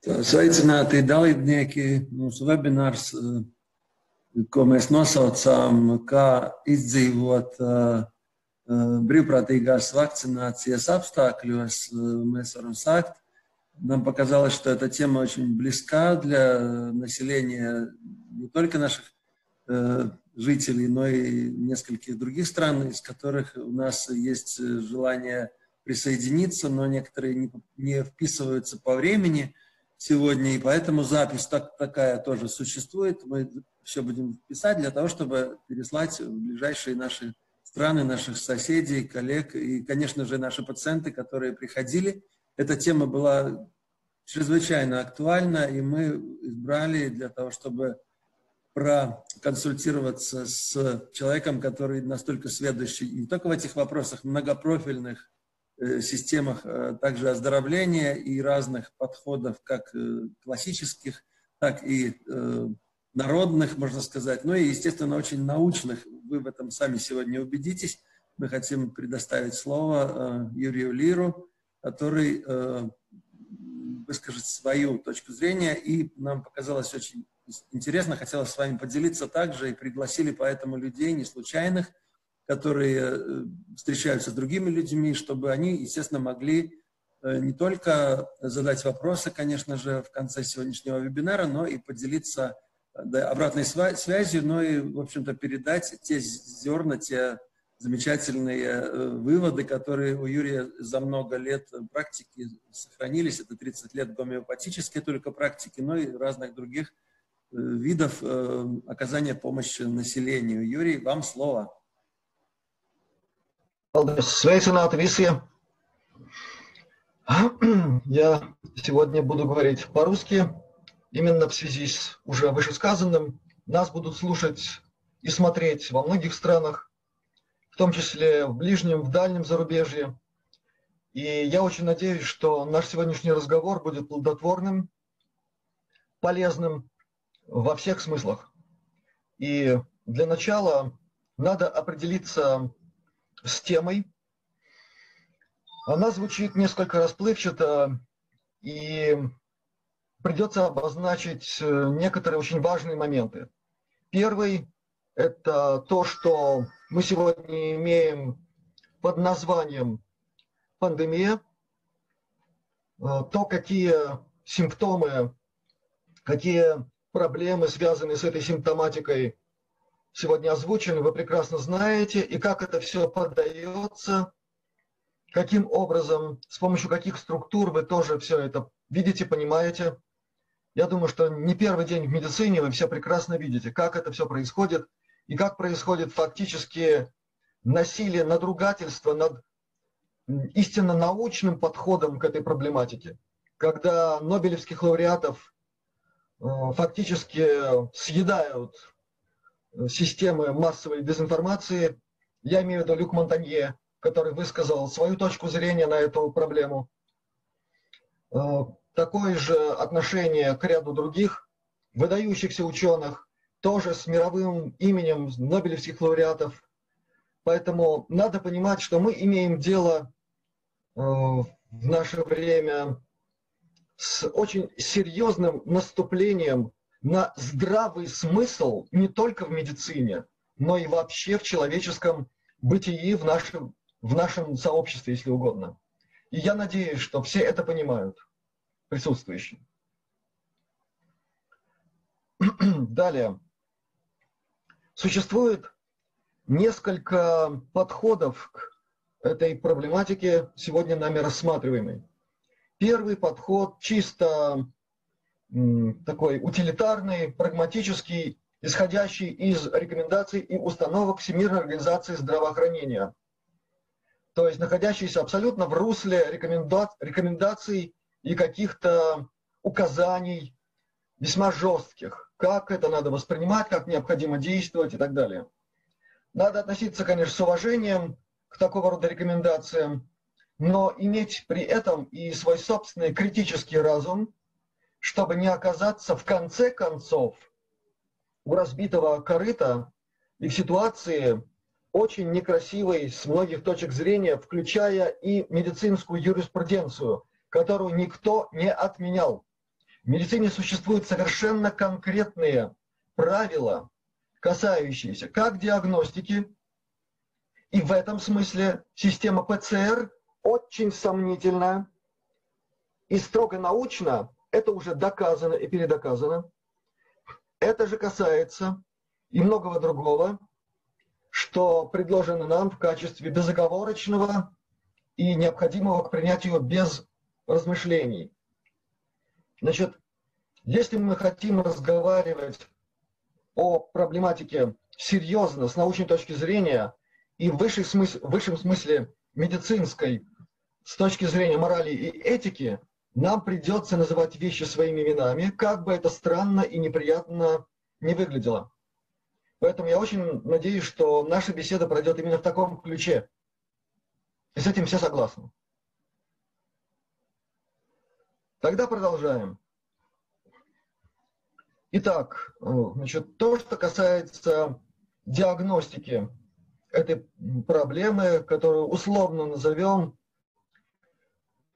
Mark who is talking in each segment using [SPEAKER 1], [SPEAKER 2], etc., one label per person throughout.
[SPEAKER 1] Sveicināti dalībnieki mūsu webinārs, ko mēs nosaucām, kā izdzīvot brīvprātīgās vakцинācijas apstākļos. Mēs varam sākt. Нам показалось, что эта тема очень близка для населения не только наших жителей, но и нескольких других стран, из которых у нас есть желание присоединиться, но некоторые не, не вписываются по времени – сегодня, и поэтому запись так, такая тоже существует. Мы все будем писать для того, чтобы переслать в ближайшие наши страны, наших соседей, коллег и, конечно же, наши пациенты, которые приходили. Эта тема была чрезвычайно актуальна, и мы избрали для того, чтобы проконсультироваться с человеком, который настолько сведущий не только в этих вопросах многопрофильных, системах э, также оздоровления и разных подходов, как э, классических, так и народных, можно сказать, ну и, естественно, очень научных. Вы в этом сами сегодня убедитесь. Мы хотим предоставить слово Юрию Лиру, который выскажет свою точку зрения, и нам показалось очень интересно, хотелось с вами поделиться также, и пригласили поэтому людей не случайных, которые э, встречаются с другими людьми, чтобы они, естественно, могли э, не только задать вопросы, конечно же, в конце сегодняшнего вебинара, но и поделиться обратной связью, но и, в общем-то, передать те зерна, те замечательные э, выводы, которые у Юрия за много лет практики сохранились. Это 30 лет гомеопатической только практики, но и разных других видов оказания помощи населению. Юрий, вам слово.
[SPEAKER 2] Paldies! Sveicināti visiem! Я сегодня буду говорить по-русски. Именно в связи с уже вышесказанным нас будут слушать и смотреть во многих странах, в том числе в ближнем, в дальнем зарубежье. И я очень надеюсь, что наш сегодняшний разговор будет плодотворным, полезным во всех смыслах. И для начала надо определиться с темой. Она звучит несколько расплывчато, и придется обозначить э, некоторые очень важные моменты. Первый – это то, что мы сегодня имеем под названием пандемия, э, то, какие симптомы, какие проблемы связаны с этой симптоматикой сегодня озвучены, вы прекрасно знаете, и как это все поддается, каким образом, с помощью каких структур вы тоже все это видите, понимаете. Я думаю, что не первый день в медицине вы все прекрасно видите, как это все происходит, и как происходит фактически насилие, надругательство над истинно научным подходом к этой проблематике, когда нобелевских лауреатов э, фактически съедают системы массовой дезинформации. Я имею в виду Люк Монтанье, который высказал свою точку зрения на эту проблему. Э, такое же отношение к ряду других выдающихся ученых, тоже с мировым именем Нобелевских лауреатов. Поэтому надо понимать, что мы имеем дело э, в наше время с очень серьезным наступлением на здравый смысл не только в медицине, но и вообще в человеческом бытии, в нашем, в нашем сообществе, если угодно. И я надеюсь, что все это понимают, присутствующие. Далее. Существует несколько подходов к этой проблематике, сегодня нами рассматриваемой. Первый подход чисто такой утилитарный, прагматический, исходящий из рекомендаций и установок Всемирной организации здравоохранения. То есть находящийся абсолютно в русле рекоменда... рекомендаций и каких-то указаний весьма жестких, как это надо воспринимать, как необходимо действовать и так далее. Надо относиться, конечно, с уважением к такого рода рекомендациям, но иметь при этом и свой собственный критический разум – чтобы не оказаться в конце концов у разбитого корыта и в ситуации очень некрасивой с многих точек зрения, включая и медицинскую юриспруденцию, которую никто не отменял. В медицине существуют совершенно конкретные правила, касающиеся как диагностики, и в этом смысле система ПЦР очень сомнительная и строго научно это уже доказано и передоказано. Это же касается и многого другого, что предложено нам в качестве безоговорочного и необходимого к принятию без размышлений. Значит, если мы хотим разговаривать о проблематике серьезно, с научной точки зрения, и в высшем смысле, смысле медицинской, с точки зрения морали и этики, нам придется называть вещи своими именами, как бы это странно и неприятно не выглядело. Поэтому я очень надеюсь, что наша беседа пройдет именно в таком ключе. И с этим все согласны. Тогда продолжаем. Итак, значит, то, что касается диагностики этой проблемы, которую условно назовем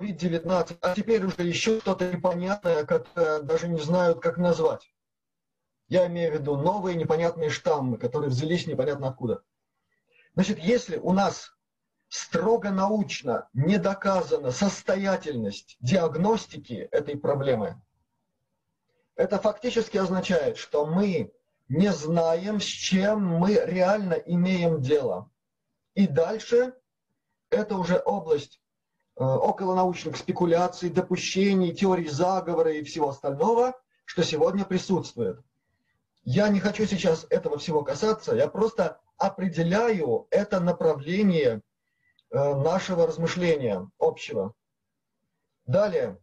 [SPEAKER 2] COVID-19, а теперь уже еще что-то непонятное, которое даже не знают, как назвать. Я имею в виду новые непонятные штаммы, которые взялись непонятно откуда. Значит, если у нас строго научно не доказана состоятельность диагностики этой проблемы, это фактически означает, что мы не знаем, с чем мы реально имеем дело. И дальше это уже область околонаучных спекуляций, допущений, теорий заговора и всего остального, что сегодня присутствует. Я не хочу сейчас этого всего касаться, я просто определяю это направление э, нашего размышления общего. Далее.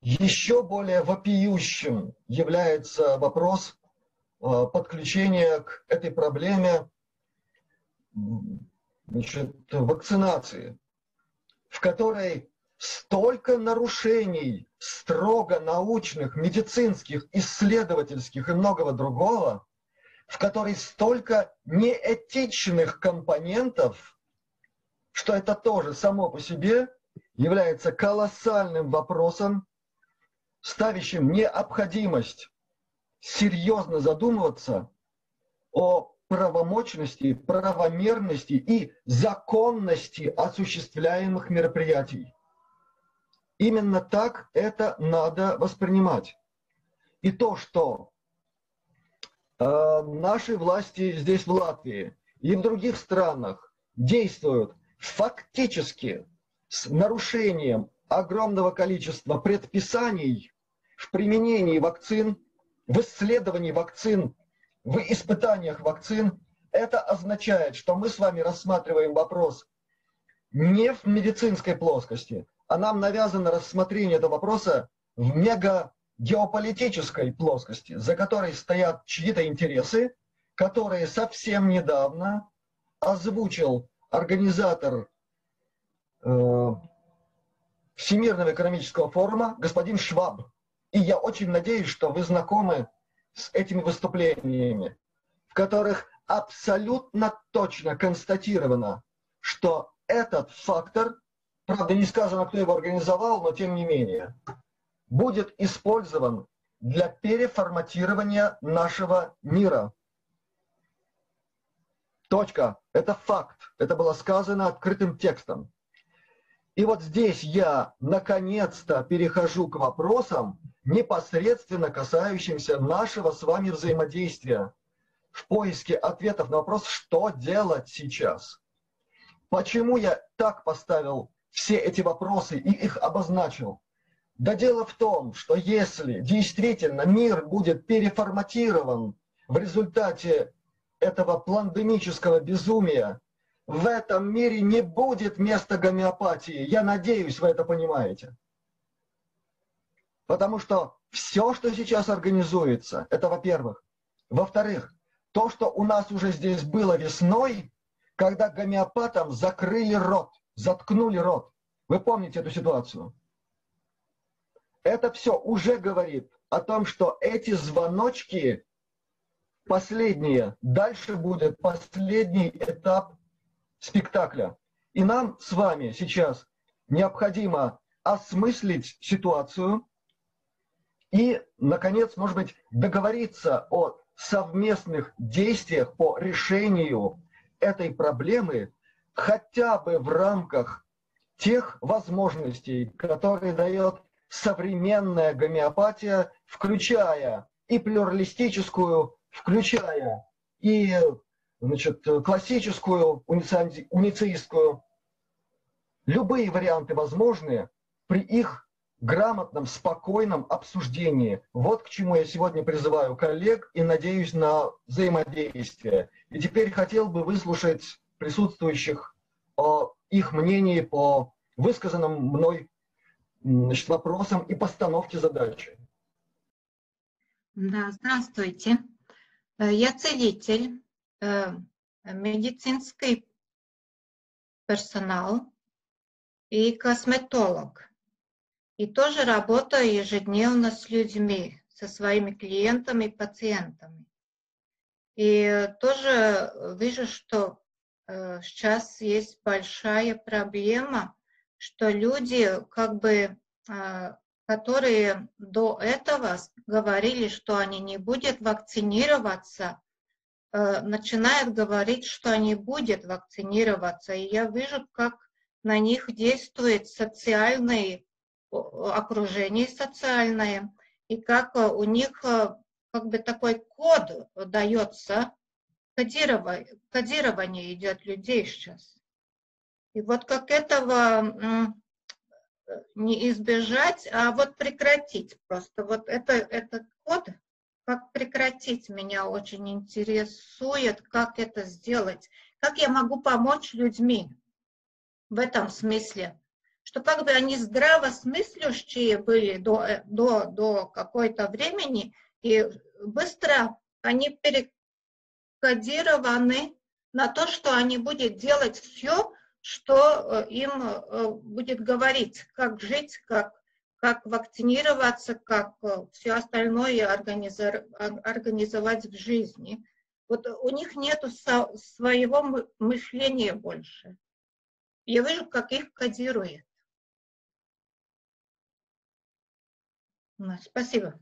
[SPEAKER 2] Еще более вопиющим является вопрос э, подключения к этой проблеме значит, вакцинации в которой столько нарушений строго научных, медицинских, исследовательских и многого другого, в которой столько неэтичных компонентов, что это тоже само по себе является колоссальным вопросом, ставящим необходимость серьезно задумываться о правомочности, правомерности и законности осуществляемых мероприятий. Именно так это надо воспринимать. И то, что э, наши власти здесь в Латвии и в других странах действуют фактически с нарушением огромного количества предписаний в применении вакцин, в исследовании вакцин в испытаниях вакцин, это означает, что мы с вами рассматриваем вопрос не в медицинской плоскости, а нам навязано рассмотрение этого вопроса в мега геополитической плоскости, за которой стоят чьи-то интересы, которые совсем недавно озвучил организатор э, Всемирного экономического форума господин Шваб. И я очень надеюсь, что вы знакомы с этими выступлениями, в которых абсолютно точно констатировано, что этот фактор, правда не сказано, кто его организовал, но тем не менее, будет использован для переформатирования нашего мира. Точка. Это факт. Это было сказано открытым текстом. И вот здесь я наконец-то перехожу к вопросам, непосредственно касающимся нашего с вами взаимодействия в поиске ответов на вопрос, что делать сейчас. Почему я так поставил все эти вопросы и их обозначил? Да дело в том, что если действительно мир будет переформатирован в результате этого пандемического безумия, в этом мире не будет места гомеопатии. Я надеюсь, вы это понимаете. Потому что все, что сейчас организуется, это во-первых. Во-вторых, то, что у нас уже здесь было весной, когда гомеопатам закрыли рот, заткнули рот. Вы помните эту ситуацию? Это все уже говорит о том, что эти звоночки последние, дальше будет последний этап спектакля. И нам с вами сейчас необходимо осмыслить ситуацию, И, наконец, может быть, договориться о совместных действиях по решению этой проблемы хотя бы в рамках тех возможностей, которые дает современная гомеопатия, включая и плюралистическую, включая и значит, классическую, унициистскую. Любые варианты возможны при их грамотном, спокойном обсуждении. Вот к чему я сегодня призываю коллег и надеюсь на взаимодействие. И теперь хотел бы выслушать присутствующих о их мнении по высказанным мной значит, вопросам и постановке задачи.
[SPEAKER 3] Да, здравствуйте. Э, я целитель, э, медицинский персонал и косметолог. И тоже работаю ежедневно с людьми, со своими клиентами и пациентами. И тоже вижу, что э, сейчас есть большая проблема, что люди, как бы, э, которые до этого говорили, что они не будут вакцинироваться, э, начинают говорить, что они будут вакцинироваться. И я вижу, как на них действует социальный окружение социальное, и как э, у них э, как бы такой код дается, кодирование, кодирование идет людей сейчас. И вот как этого не избежать, а вот прекратить просто. Вот это, этот код, как прекратить, меня очень интересует, как это сделать, как я могу помочь людьми в этом смысле что как бы они здравосмыслящие были до, э, до, до какой-то времени, и быстро они перекодированы на то, что они будут делать все, что э, им э, будет говорить, как жить, как, как вакцинироваться, как все остальное организовать в жизни. Вот у них нет своего мышления больше. Я вижу, как их кодирует. Спасибо.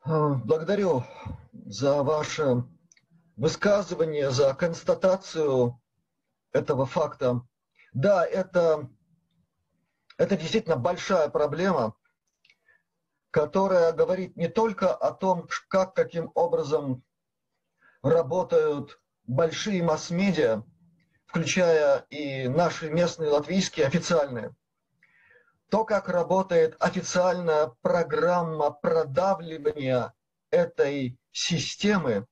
[SPEAKER 2] А, благодарю за ваше высказывание, за констатацию этого факта. Да, это, это действительно большая проблема, которая говорит не только о том, как, каким образом работают большие масс-медиа, включая и наши местные латвийские официальные, то, как работает официальная программа продавливания этой системы,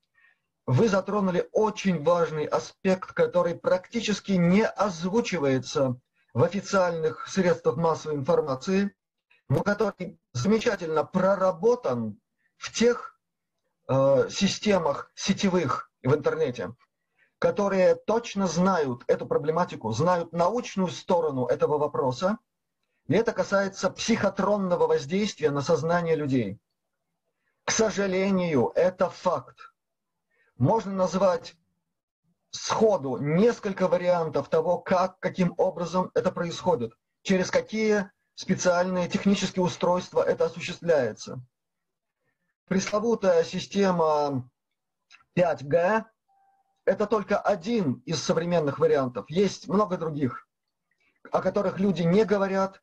[SPEAKER 2] вы затронули очень важный аспект, который практически не озвучивается в официальных средствах массовой информации, но который замечательно проработан в тех э, системах сетевых в интернете, которые точно знают эту проблематику, знают научную сторону этого вопроса – и это касается психотронного воздействия на сознание людей. К сожалению, это факт. Можно назвать сходу несколько вариантов того, как, каким образом это происходит, через какие специальные технические устройства это осуществляется. Пресловутая система 5G – это только один из современных вариантов. Есть много других, о которых люди не говорят,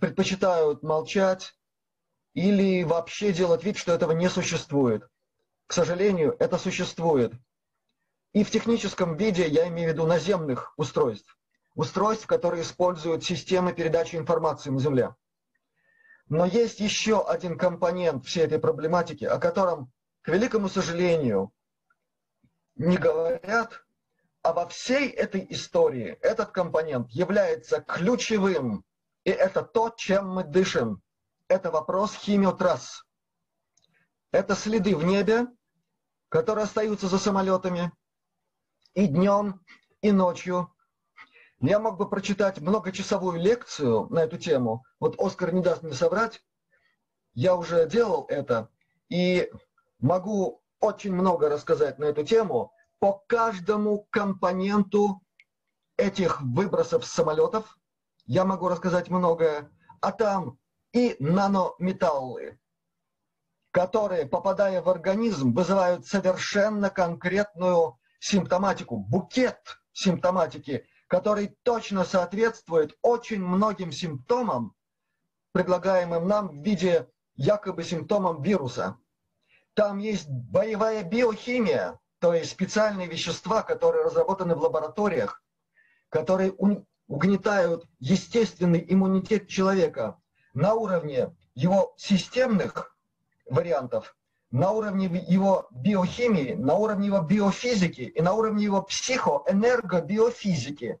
[SPEAKER 2] предпочитают молчать или вообще делать вид, что этого не существует. К сожалению, это существует. И в техническом виде я имею в виду наземных устройств. Устройств, которые используют системы передачи информации на Земле. Но есть еще один компонент всей этой проблематики, о котором, к великому сожалению, не говорят, а во всей этой истории этот компонент является ключевым и это то, чем мы дышим. Это вопрос химиотрасс. Это следы в небе, которые остаются за самолетами и днем, и ночью. Я мог бы прочитать многочасовую лекцию на эту тему. Вот Оскар не даст мне соврать. Я уже делал это. И могу очень много рассказать на эту тему по каждому компоненту этих выбросов с самолетов, я могу рассказать многое, а там и нанометаллы, которые, попадая в организм, вызывают совершенно конкретную симптоматику, букет симптоматики, который точно соответствует очень многим симптомам, предлагаемым нам в виде якобы симптомам вируса. Там есть боевая биохимия, то есть специальные вещества, которые разработаны в лабораториях, которые угнетают естественный иммунитет человека на уровне его системных вариантов, на уровне его биохимии, на уровне его биофизики и на уровне его психоэнергобиофизики.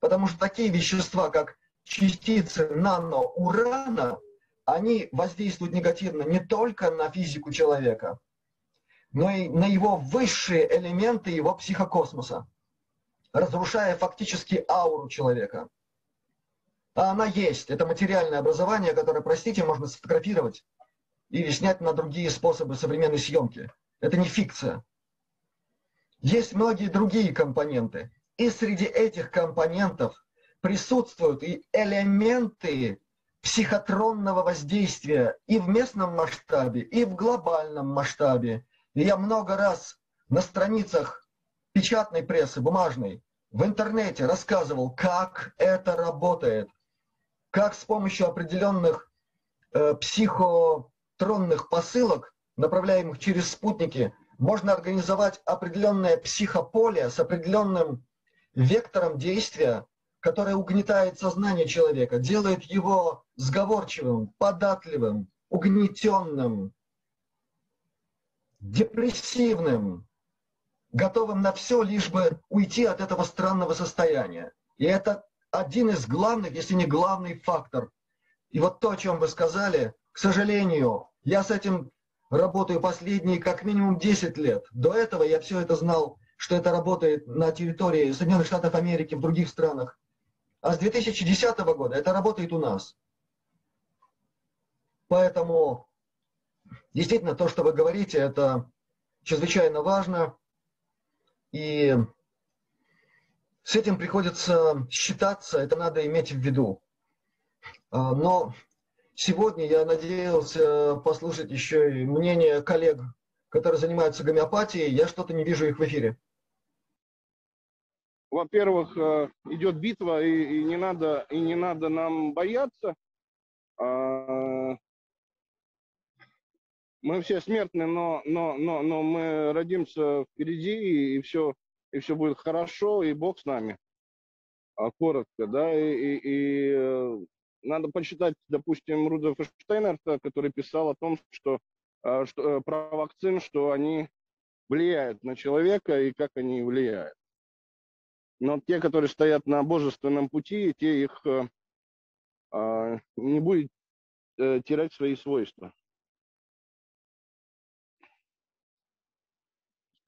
[SPEAKER 2] Потому что такие вещества, как частицы наноурана, они воздействуют негативно не только на физику человека, но и на его высшие элементы его психокосмоса, разрушая фактически ауру человека. А она есть. Это материальное образование, которое, простите, можно сфотографировать или снять на другие способы современной съемки. Это не фикция. Есть многие другие компоненты. И среди этих компонентов присутствуют и элементы психотронного воздействия и в местном масштабе, и в глобальном масштабе. И я много раз на страницах печатной прессы, бумажной, в интернете рассказывал, как это работает, как с помощью определенных э, психотронных посылок, направляемых через спутники, можно организовать определенное психополе с определенным вектором действия, которое угнетает сознание человека, делает его сговорчивым, податливым, угнетенным, депрессивным, готовым на все, лишь бы уйти от этого странного состояния. И это один из главных, если не главный фактор. И вот то, о чем вы сказали, к сожалению, я с этим работаю последние как минимум 10 лет. До этого я все это знал, что это работает на территории Соединенных Штатов Америки, в других странах. А с 2010 года это работает у нас. Поэтому действительно то, что вы говорите, это чрезвычайно важно. И с этим приходится считаться, это надо иметь в виду. А, но сегодня я надеялся послушать еще и мнение коллег, которые занимаются гомеопатией. Я что-то не вижу их в эфире.
[SPEAKER 4] Во-первых, э, идет битва, и, и, не надо, и не надо нам бояться. Мы все смертны, но, но, но, но мы родимся впереди, и все, и все будет хорошо, и Бог с нами. А, коротко, да, и, и, и э, надо почитать, допустим, Рудольфа Штейнерта, который писал о том, что, а, что э, про вакцин, что они влияют на человека и как они влияют. Но те, которые стоят на божественном пути, те их э, э, не будет э, терять свои свойства.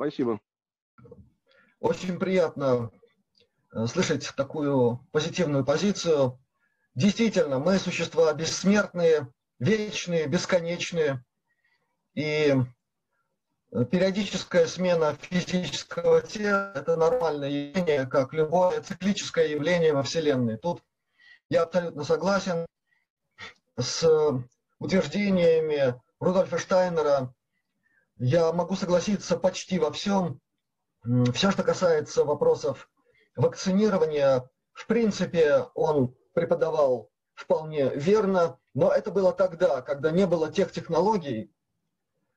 [SPEAKER 4] Спасибо.
[SPEAKER 2] Очень приятно э, слышать такую позитивную позицию. Действительно, мы существа бессмертные, вечные, бесконечные. И э, периодическая смена физического тела – это нормальное явление, как любое циклическое явление во Вселенной. Тут я абсолютно согласен с утверждениями Рудольфа Штайнера я могу согласиться почти во всем. Все, что касается вопросов вакцинирования, в принципе, он преподавал вполне верно, но это было тогда, когда не было тех технологий,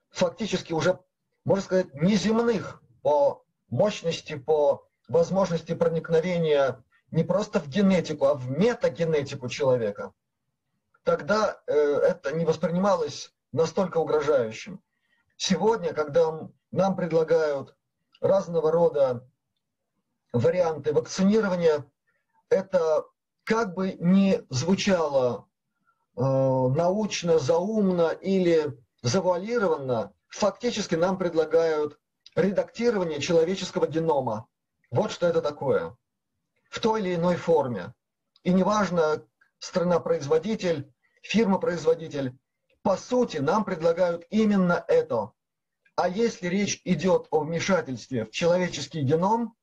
[SPEAKER 2] фактически уже, можно сказать, неземных по мощности, по возможности проникновения не просто в генетику, а в метагенетику человека. Тогда э, это не воспринималось настолько угрожающим. Сегодня, когда нам предлагают разного рода варианты вакцинирования, это как бы не звучало э, научно, заумно или завуалированно, фактически нам предлагают редактирование человеческого генома. Вот что это такое. В той или иной форме. И неважно, страна-производитель, фирма-производитель, по сути, нам предлагают именно это. А если речь идет о вмешательстве в человеческий геном,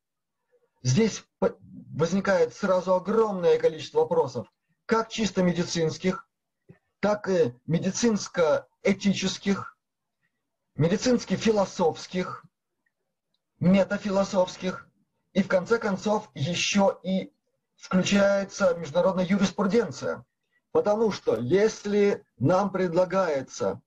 [SPEAKER 2] здесь возникает сразу огромное количество вопросов. как чисто медицинских, так и медицинско-этических, медицински-философских, метафилософских, и в конце концов еще и включается международная юриспруденция. Потому что если нам предлагается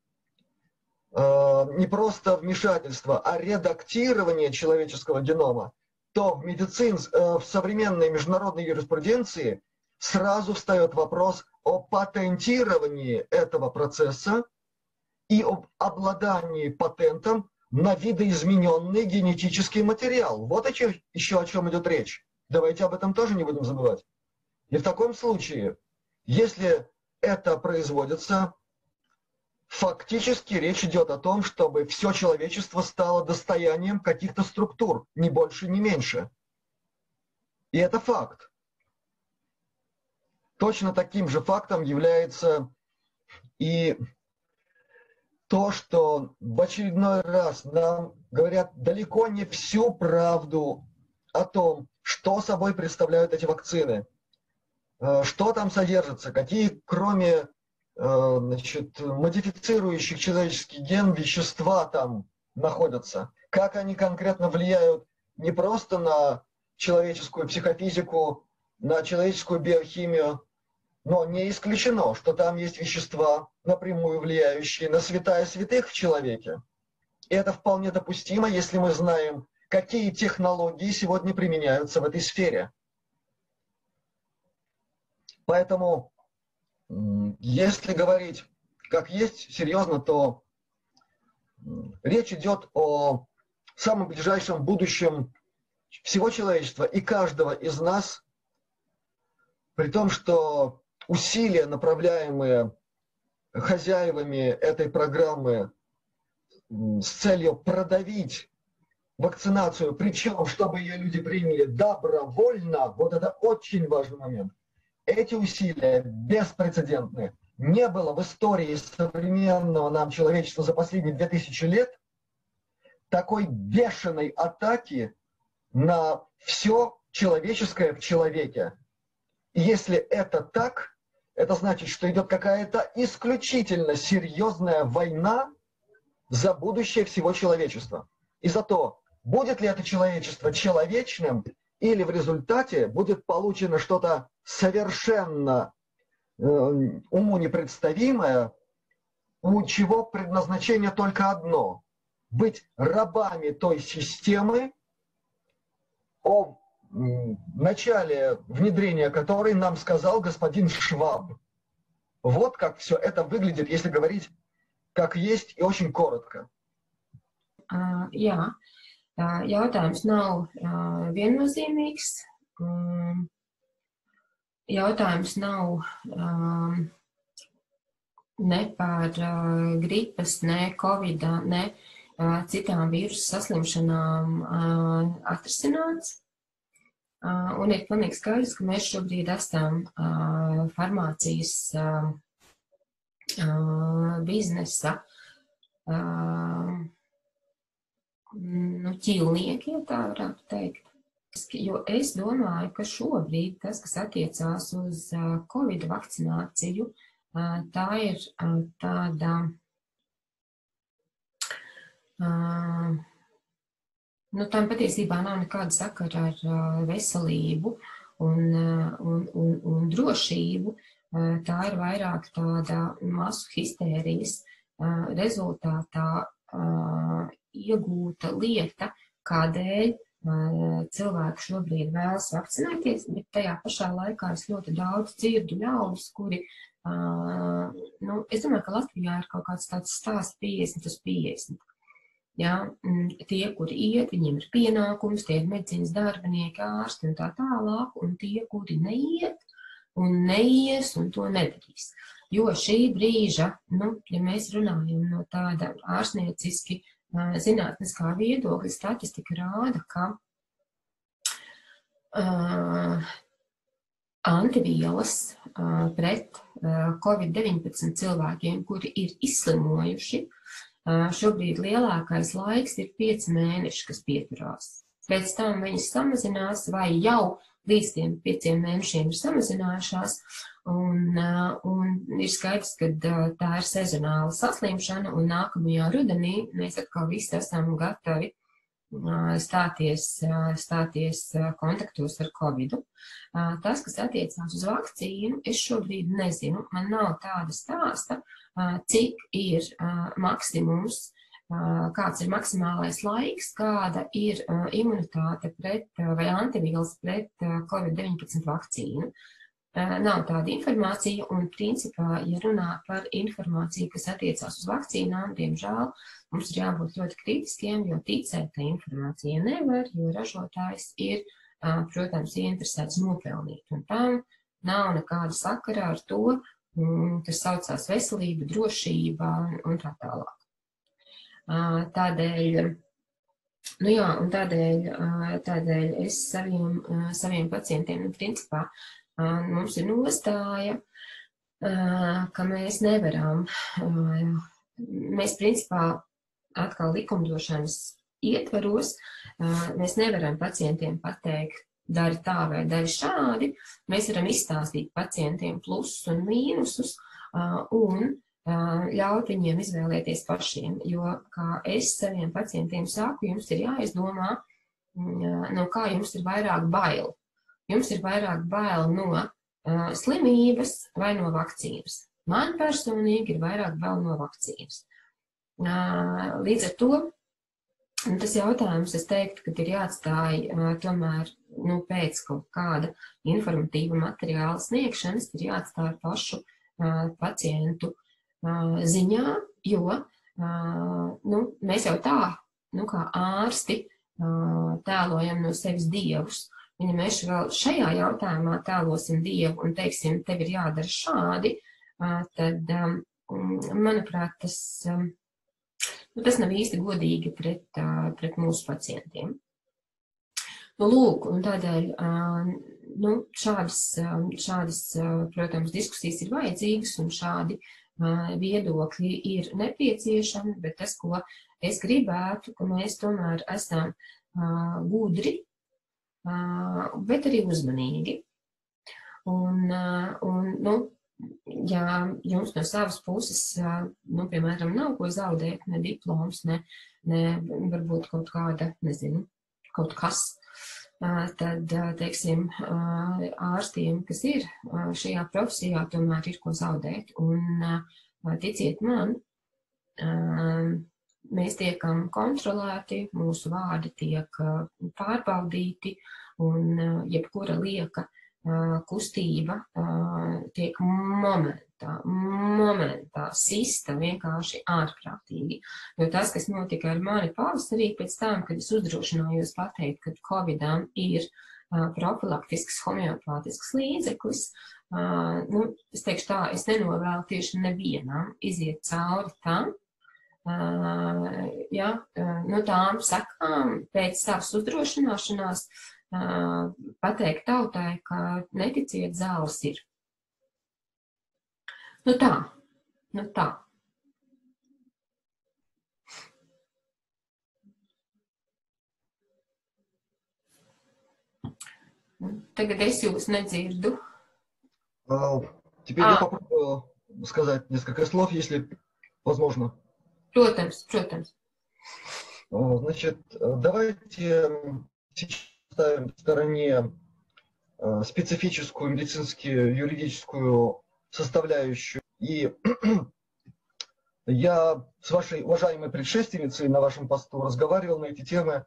[SPEAKER 2] э, не просто вмешательство, а редактирование человеческого генома, то в, медицин, э, в современной международной юриспруденции сразу встает вопрос о патентировании этого процесса и об обладании патентом на видоизмененный генетический материал. Вот еще, еще о чем идет речь. Давайте об этом тоже не будем забывать. И в таком случае, если это производится, фактически речь идет о том, чтобы все человечество стало достоянием каких-то структур, ни больше, ни меньше. И это факт. Точно таким же фактом является и то, что в очередной раз нам говорят далеко не всю правду о том, что собой представляют эти вакцины, что там содержится, какие, кроме э, значит, модифицирующих человеческий ген вещества там находятся, как они конкретно влияют не просто на человеческую психофизику, на человеческую биохимию, но не исключено, что там есть вещества, напрямую влияющие на святая святых в человеке. И это вполне допустимо, если мы знаем, какие технологии сегодня применяются в этой сфере. Поэтому, если говорить как есть серьезно, то речь идет о самом ближайшем будущем всего человечества и каждого из нас, при том, что усилия, направляемые хозяевами этой программы с целью продавить вакцинацию, причем, чтобы ее люди приняли добровольно, вот это очень важный момент. Эти усилия беспрецедентны. Не было в истории современного нам человечества за последние 2000 лет такой бешеной атаки на все человеческое в человеке. И если это так, это значит, что идет какая-то исключительно серьезная война за будущее всего человечества. И за то, будет ли это человечество человечным, или в результате будет получено что-то совершенно э, уму непредставимое, у чего предназначение только одно – быть рабами той системы, о начале внедрения которой нам сказал господин Шваб. Вот как все это выглядит, если говорить как есть и очень коротко.
[SPEAKER 5] Jā, uh, jautājums nav uh, viennozīmīgs. Um, jautājums nav um, ne par uh, gripas, ne covid, ne uh, citām vīrusu saslimšanām uh, atrisināts. Uh, un ir pilnīgi skaidrs, ka mēs šobrīd esam uh, farmācijas uh, uh, biznesa uh, nu, ķīlnieki, ja tā varētu teikt. Jo es domāju, ka šobrīd tas, kas attiecās uz Covid vakcināciju, tā ir tāda. Nu, tam patiesībā nav nekāda sakara ar veselību un, un, un, un drošību. Tā ir vairāk tāda masu histērijas rezultātā iegūta lieta, kādēļ cilvēki šobrīd vēlas vakcinēties, bet tajā pašā laikā es ļoti daudz dzirdu ļaudis, kuri, nu, es domāju, ka Latvijā ir kaut kāds tāds stāsts 50 uz 50 Ja, tie, kuri iet, viņiem ir pienākums, tie ir medicīnas darbinieki, ārsti un tā tālāk, un tie, kuri neiet un neies un to nedarīs. Jo šī brīža, nu, ja mēs runājam no tāda ārstnieciski zinātniskā viedokļa, statistika rāda, ka uh, antivielas uh, pret uh, Covid-19 cilvēkiem, kuri ir izslimojuši, Šobrīd lielākais laiks ir 5 mēneši, kas pieturās. Pēc tam viņas samazinās vai jau līdz tiem 5 mēnešiem ir samazinājušās, Un, un ir skaidrs, ka tā ir sezonāla saslimšana, un nākamajā rudenī mēs atkal visi esam gatavi stāties, stāties kontaktos ar Covid. Tas, kas attiecās uz vakcīnu, es šobrīd nezinu. Man nav tāda stāsta, cik ir maksimums, kāds ir maksimālais laiks, kāda ir imunitāte pret vai antivīls pret Covid-19 vakcīnu. Nav tāda informācija, un principā, ja runā par informāciju, kas attiecās uz vakcīnām, diemžēl mums ir jābūt ļoti kritiskiem, jo ticēt tai informācija nevar, jo ražotājs ir, protams, interesēts nopelnīt, un tam nav nekāda sakara ar to, mm, kas saucās veselība, drošība un tā tālāk. Tādēļ Nu jā, un tādēļ, tādēļ es saviem, saviem pacientiem, nu, principā, mums ir nostāja, ka mēs nevaram, mēs principā atkal likumdošanas ietvaros, mēs nevaram pacientiem pateikt, dari tā vai dari šādi, mēs varam izstāstīt pacientiem plusus un mīnusus un ļaut viņiem izvēlēties pašiem, jo, kā es saviem pacientiem saku, jums ir jāizdomā, no kā jums ir vairāk bail jums ir vairāk bail no uh, slimības vai no vakcīnas. Man personīgi ir vairāk bail no vakcīnas. Uh, līdz ar to tas jautājums, es teiktu, ka ir jāatstāj uh, tomēr nu, pēc kaut kāda informatīva materiāla sniegšanas, ir jāatstāj pašu uh, pacientu uh, ziņā, jo uh, nu, mēs jau tā, nu, kā ārsti, uh, tēlojam no sevis dievus. Ja mēs vēl šajā jautājumā tēlosim Dievu un teiksim, tev ir jādara šādi, tad, manuprāt, tas, nu, tas nav īsti godīgi pret, pret mūsu pacientiem. Nu, lūk, un tādēļ nu, šādas, šādas, protams, diskusijas ir vajadzīgas un šādi viedokļi ir nepieciešami, bet tas, ko es gribētu, ka mēs tomēr esam gudri bet arī uzmanīgi. Un, un nu, ja jums no savas puses, nu, piemēram, nav ko zaudēt, ne diploms, ne, ne varbūt kaut kāda, nezinu, kaut kas, tad, teiksim, ārstiem, kas ir šajā profesijā, tomēr ir ko zaudēt. Un ticiet man, mēs tiekam kontrolēti, mūsu vārdi tiek pārbaudīti, un jebkura lieka kustība tiek momentā, momentā sista vienkārši ārprātīgi. Jo tas, kas notika ar mani pavasarī pēc tam, kad es uzdrošinājos pateikt, ka Covidam ir profilaktisks homeopātisks līdzeklis, nu, es teikšu tā, es nenovēlu tieši nevienam iziet cauri tam, ja, no tām sakām pēc savas uzdrošināšanās pateikt tautai, ka neticiet zāles ir. Nu tā, nu tā. Tagad es jūs nedzirду.
[SPEAKER 2] Теперь а. я попробую сказать несколько слов, если возможно.
[SPEAKER 5] Protams, protams.
[SPEAKER 2] Значит, давайте сейчас ставим в стороне специфическую медицинскую, юридическую составляющую. И я с вашей уважаемой предшественницей на вашем посту разговаривал на эти темы,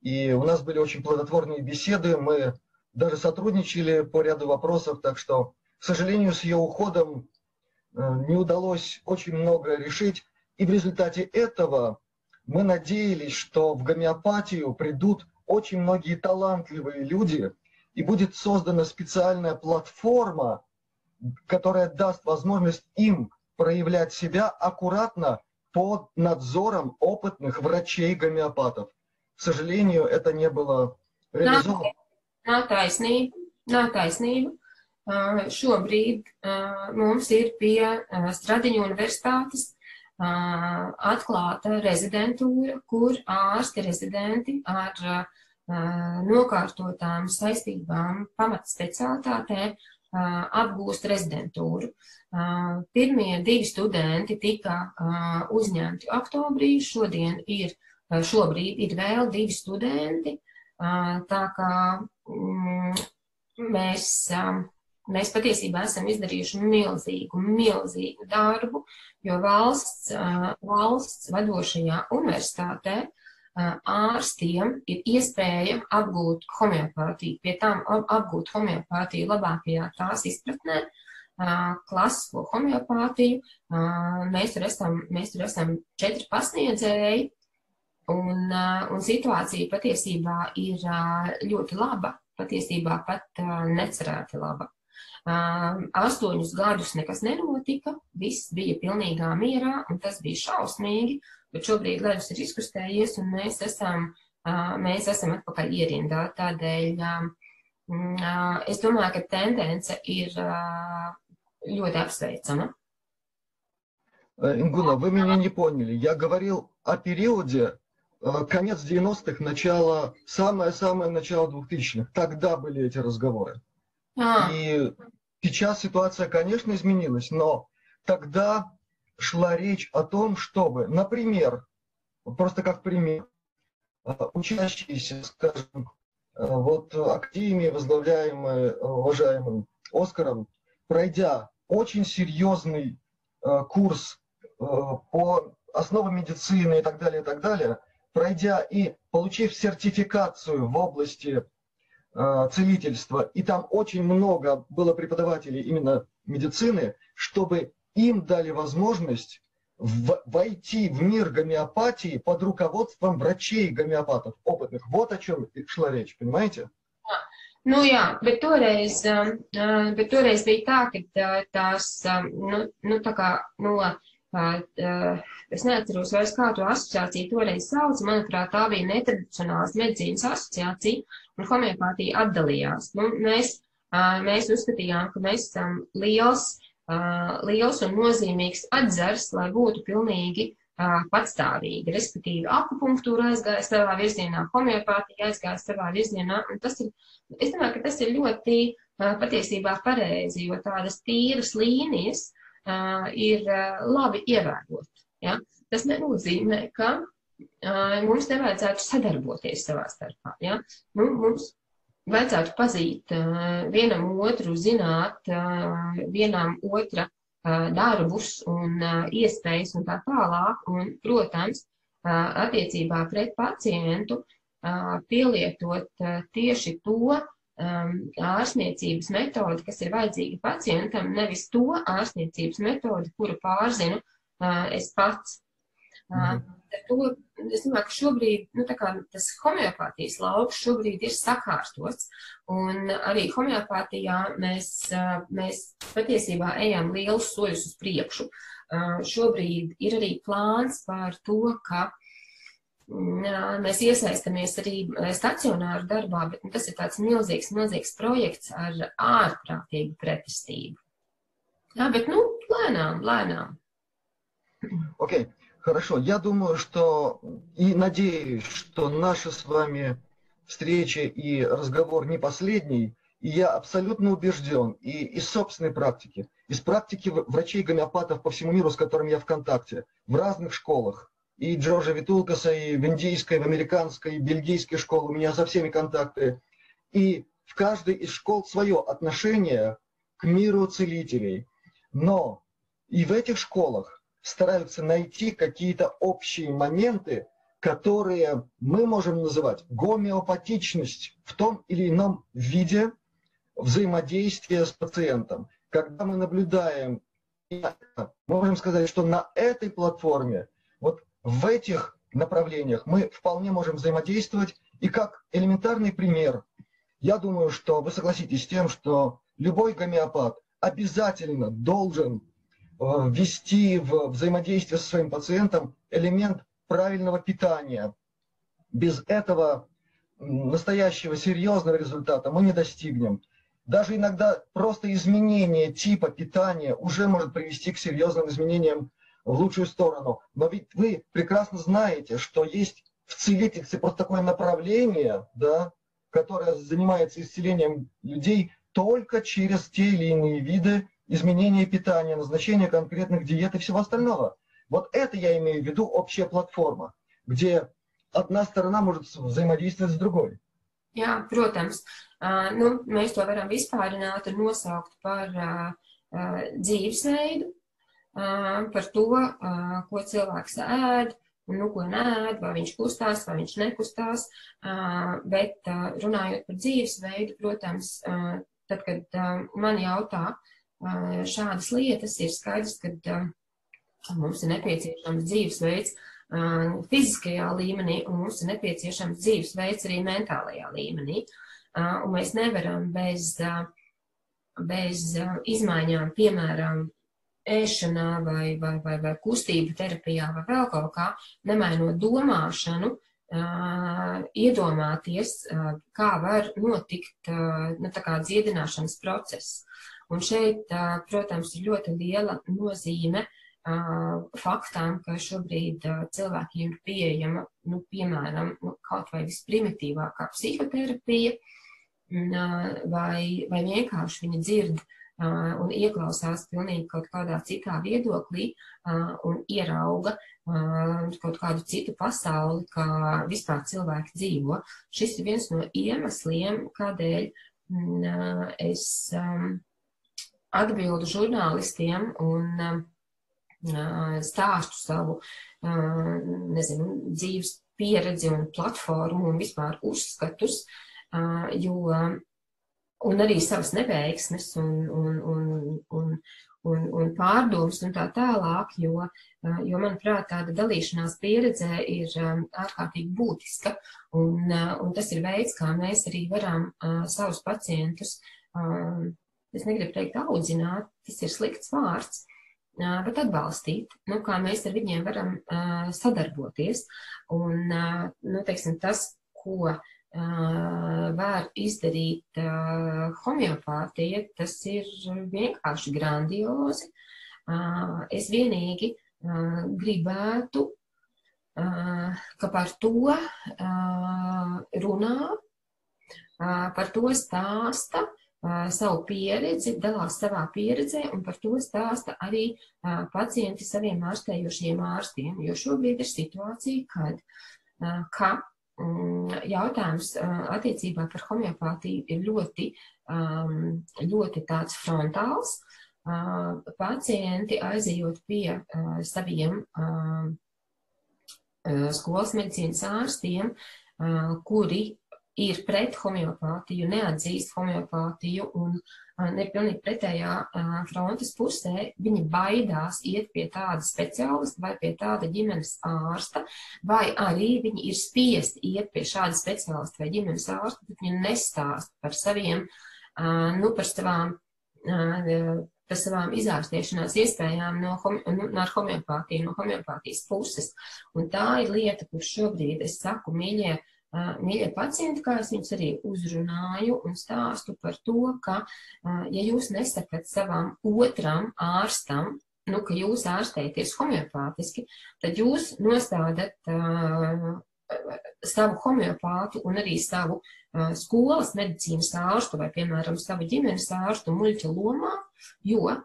[SPEAKER 2] и у нас были очень плодотворные беседы, мы даже сотрудничали по ряду вопросов, так что, к сожалению, с ее уходом не удалось очень много решить. И в результате этого мы надеялись, что в гомеопатию придут очень многие талантливые люди, и будет создана специальная платформа, которая даст возможность им проявлять себя аккуратно под надзором опытных врачей-гомеопатов. К сожалению, это не было реализовано.
[SPEAKER 5] Nav taisnība. Nav taisnība. Šobrīd mums ir pie Stradiņu universitātes atklāta rezidentūra, kur ārsti rezidenti ar nokārtotām saistībām pamatspecialitātē apgūst rezidentūru. Pirmie divi studenti tika uzņemti oktobrī, šodien ir, šobrīd ir vēl divi studenti, tā kā mm, mēs, mēs patiesībā esam izdarījuši milzīgu, milzīgu darbu, jo valsts, valsts vadošajā universitātē ārstiem ir iespēja apgūt homeopātiju, pie tām apgūt homeopātiju labākajā tās izpratnē, klasisko homeopātiju. Mēs tur esam, mēs tur esam četri pasniedzēji, un, un situācija patiesībā ir ļoti laba, patiesībā pat necerēti laba. Astoņus gadus nekas nenotika, viss bija pilnīgā mierā, un tas bija šausmīgi, bet šobrīd ledus ir izkustējies un mēs esam, mēs esam atpakaļ ierindā. Tādēļ es domāju, ka tendence ir ļoti apsveicama.
[SPEAKER 2] Ингуна, вы меня не поняли. Я говорил о периоде конец 90-х, начало, самое-самое начало 2000-х. Тогда были эти разговоры. А. И сейчас ситуация, конечно, изменилась, но тогда шла речь о том, чтобы, например, просто как пример, э, учащиеся, скажем, э, вот Академии, возглавляемые уважаемым Оскаром, пройдя очень серьезный э, курс по основам медицины и так далее, и так далее, пройдя и получив сертификацию в области целительства, и там очень много было преподавателей именно медицины, чтобы им дали возможность войти в мир гомеопатии под руководством врачей-гомеопатов, опытных. Вот о чем шла речь, понимаете?
[SPEAKER 5] Nu jā, bet toreiz, bet toreiz bija tā, ka tās, nu, nu tā kā no, es neatceros vairs kā to asociāciju toreiz sauc, manuprāt, tā bija netradicionāls medicīnas asociācija, un homeopātija atdalījās. Nu, mēs, mēs uzskatījām, ka mēs esam liels liels un nozīmīgs atzars, lai būtu pilnīgi patstāvīgi. Respektīvi, akupunktūra aizgāja savā virzienā, homeopātija aizgāja savā virzienā, ir, es domāju, ka tas ir ļoti patiesībā pareizi, jo tādas tīras līnijas ir labi ievērot. Ja? Tas nenozīmē, ka mums nevajadzētu sadarboties savā starpā. Ja? Nu, mums vajadzētu pazīt vienam otru, zināt vienam otra darbus un iespējas un tā tālāk. Un, protams, attiecībā pret pacientu pielietot tieši to ārstniecības metodi, kas ir vajadzīga pacientam, nevis to ārstniecības metodi, kuru pārzinu es pats. Mhm. Ar to es domāju, ka šobrīd nu, tas homeopātijas lauks šobrīd ir sakārtots. Un arī homeopātijā mēs, mēs patiesībā ejam lielus soļus uz priekšu. Šobrīd ir arī plāns par to, ka mēs iesaistamies arī stacionāru darbā, bet nu, tas ir tāds milzīgs, milzīgs projekts ar ārprātīgu pretestību. Jā, bet nu, lēnām, lēnām.
[SPEAKER 2] Okay. Хорошо, я думаю, что и надеюсь, что наша с вами встреча и разговор не последний, и я абсолютно убежден и из собственной практики, из практики врачей-гомеопатов по всему миру, с которыми я в контакте, в разных школах, и Джорджа Витулкаса, и в индийской, в американской, и бельгийской школе, у меня со всеми контакты. И в каждой из школ свое отношение к миру целителей. Но и в этих школах стараются найти какие-то общие моменты, которые мы можем называть гомеопатичность в том или ином виде взаимодействия с пациентом. Когда мы наблюдаем, можем сказать, что на этой платформе, в этих направлениях мы вполне можем взаимодействовать. И как элементарный пример, я думаю, что вы согласитесь с тем, что любой гомеопат обязательно должен Э, ввести в взаимодействие со своим пациентом элемент правильного питания. Без этого настоящего серьезного результата мы не достигнем. Даже иногда просто изменение типа питания уже может привести к серьезным изменениям в лучшую сторону. Но ведь вы прекрасно знаете, что есть в целительстве просто такое направление, да, которое занимается исцелением людей только через те или иные виды изменения питания, назначения конкретных диет и всего остального. Вот это я имею в виду общая платформа, где одна сторона может взаимодействовать с другой.
[SPEAKER 5] Jā, protams. Uh, nu, mēs to varam vispārināt un nosaukt par uh, uh, dzīvesveidu, par to, ko cilvēks ēd, un nu, ko nēd, vai viņš kustās, vai viņš nekustās. Bet runājot par dzīvesveidu, protams, tad, kad man jautā šādas lietas, ir skaidrs, ka mums ir nepieciešams dzīvesveids fiziskajā līmenī, un mums ir nepieciešams dzīvesveids arī mentālajā līmenī. Un mēs nevaram bez, bez izmaiņām, piemēram, ēšanā vai, vai, vai, vai kustību terapijā vai vēl kaut kā, nemainot domāšanu, iedomāties, kā var notikt nu, dziedināšanas process. Un šeit, protams, ir ļoti liela nozīme faktām, ka šobrīd cilvēkiem ir pieejama, nu, piemēram, nu, kaut vai visprimitīvākā psihoterapija, vai, vai vienkārši viņi dzird uh, un ieklausās pilnīgi kaut kādā citā viedoklī un ierauga kaut kādu citu pasauli, kā vispār cilvēki dzīvo. Šis ir viens no iemesliem, kādēļ es atbildu žurnālistiem un stāstu savu, nezinu, dzīves pieredzi un platformu un vispār uzskatus, jo un arī savas neveiksmes un, un, un, un, un, un pārdomas un tā tālāk, jo, jo, manuprāt, tāda dalīšanās pieredze ir ārkārtīgi būtiska, un, un tas ir veids, kā mēs arī varam savus pacientus, es negribu teikt audzināt, tas ir slikts vārds, bet atbalstīt, nu, kā mēs ar viņiem varam sadarboties, un, nu, teiksim, tas, ko var izdarīt homeopātija, tas ir vienkārši grandiozi. Es vienīgi gribētu, ka par to runā, par to stāsta savu pieredzi, dalās savā pieredzē, un par to stāsta arī pacienti saviem ārstējošiem ārstiem, jo šobrīd ir situācija, kad, ka jautājums attiecībā par homeopātiju ir ļoti, ļoti tāds frontāls. Pacienti aizejot pie saviem skolas medicīnas ārstiem, kuri ir pret homeopātiju, neatzīst homeopātiju un ne pilnīgi pretējā frontes pusē, viņi baidās iet pie tāda speciālista vai pie tāda ģimenes ārsta, vai arī viņi ir spiesti iet pie šāda speciālista vai ģimenes ārsta, bet viņi nestāst par saviem, nu, par savām par savām izārstēšanās iespējām no, nu, no homeopātiju, no homeopātijas puses. Un tā ir lieta, kur šobrīd es saku, mīļie, Mīļie pacienti, kā es viņus arī uzrunāju un stāstu par to, ka, ja jūs nesakat savam otram ārstam, nu, ka jūs ārstēties homeopātiski, tad jūs nostādat uh, savu homeopātu un arī savu uh, skolas medicīnas ārstu vai, piemēram, savu ģimenes ārstu muļķa lomā, jo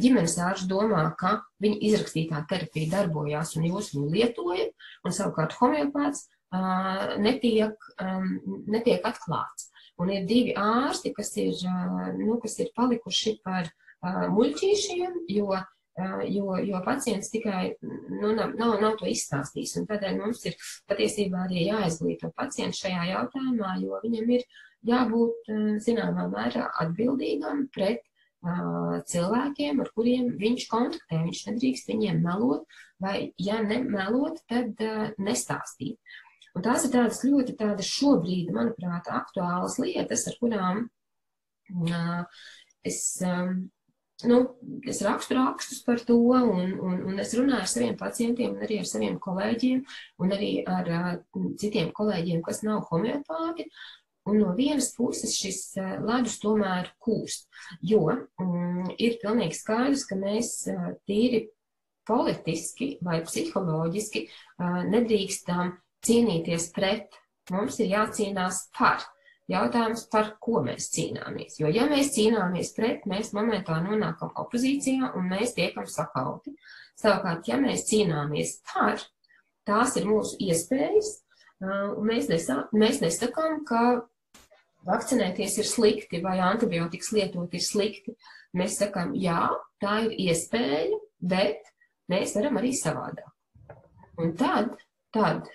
[SPEAKER 5] ģimenes ārsts domā, ka viņa izrakstītā terapija darbojās un jūs viņu lietojat, un savukārt homeopāts netiek, netiek atklāts. Un ir divi ārsti, kas ir, nu, kas ir palikuši par muļķīšiem, jo, jo, jo pacients tikai nu, nav, nav, nav to izstāstījis. Un tādēļ mums ir patiesībā arī jāizglīto pacients šajā jautājumā, jo viņam ir jābūt zināmā mērā atbildīgam pret cilvēkiem, ar kuriem viņš kontaktē. Viņš nedrīkst viņiem melot, vai, ja nemelot, tad nestāstīt. Un tās ir tādas ļoti tādas šobrīd, manuprāt, aktuālas lietas, ar kurām uh, es, um, nu, es rakstu rakstus par to, un, un, un es runāju ar saviem pacientiem, un arī ar saviem kolēģiem, un arī ar uh, citiem kolēģiem, kas nav homeopāti. Un no vienas puses šis ledus tomēr kūst, jo um, ir pilnīgi skaidrs, ka mēs tīri politiski vai psiholoģiski nedrīkstam cīnīties pret, mums ir jācīnās par. jautājums, par ko mēs cīnāmies. Jo, ja mēs cīnāmies pret, mēs momentā nonākam opozīcijā un mēs tiekam sakauti. Savukārt, ja mēs cīnāmies par, tās ir mūsu iespējas, un mēs, nesā, mēs nesakām, ka vakcinēties ir slikti vai antibiotikas lietot ir slikti. Mēs sakām, jā, tā ir iespēja, bet mēs varam arī savādāk. Un tad, tad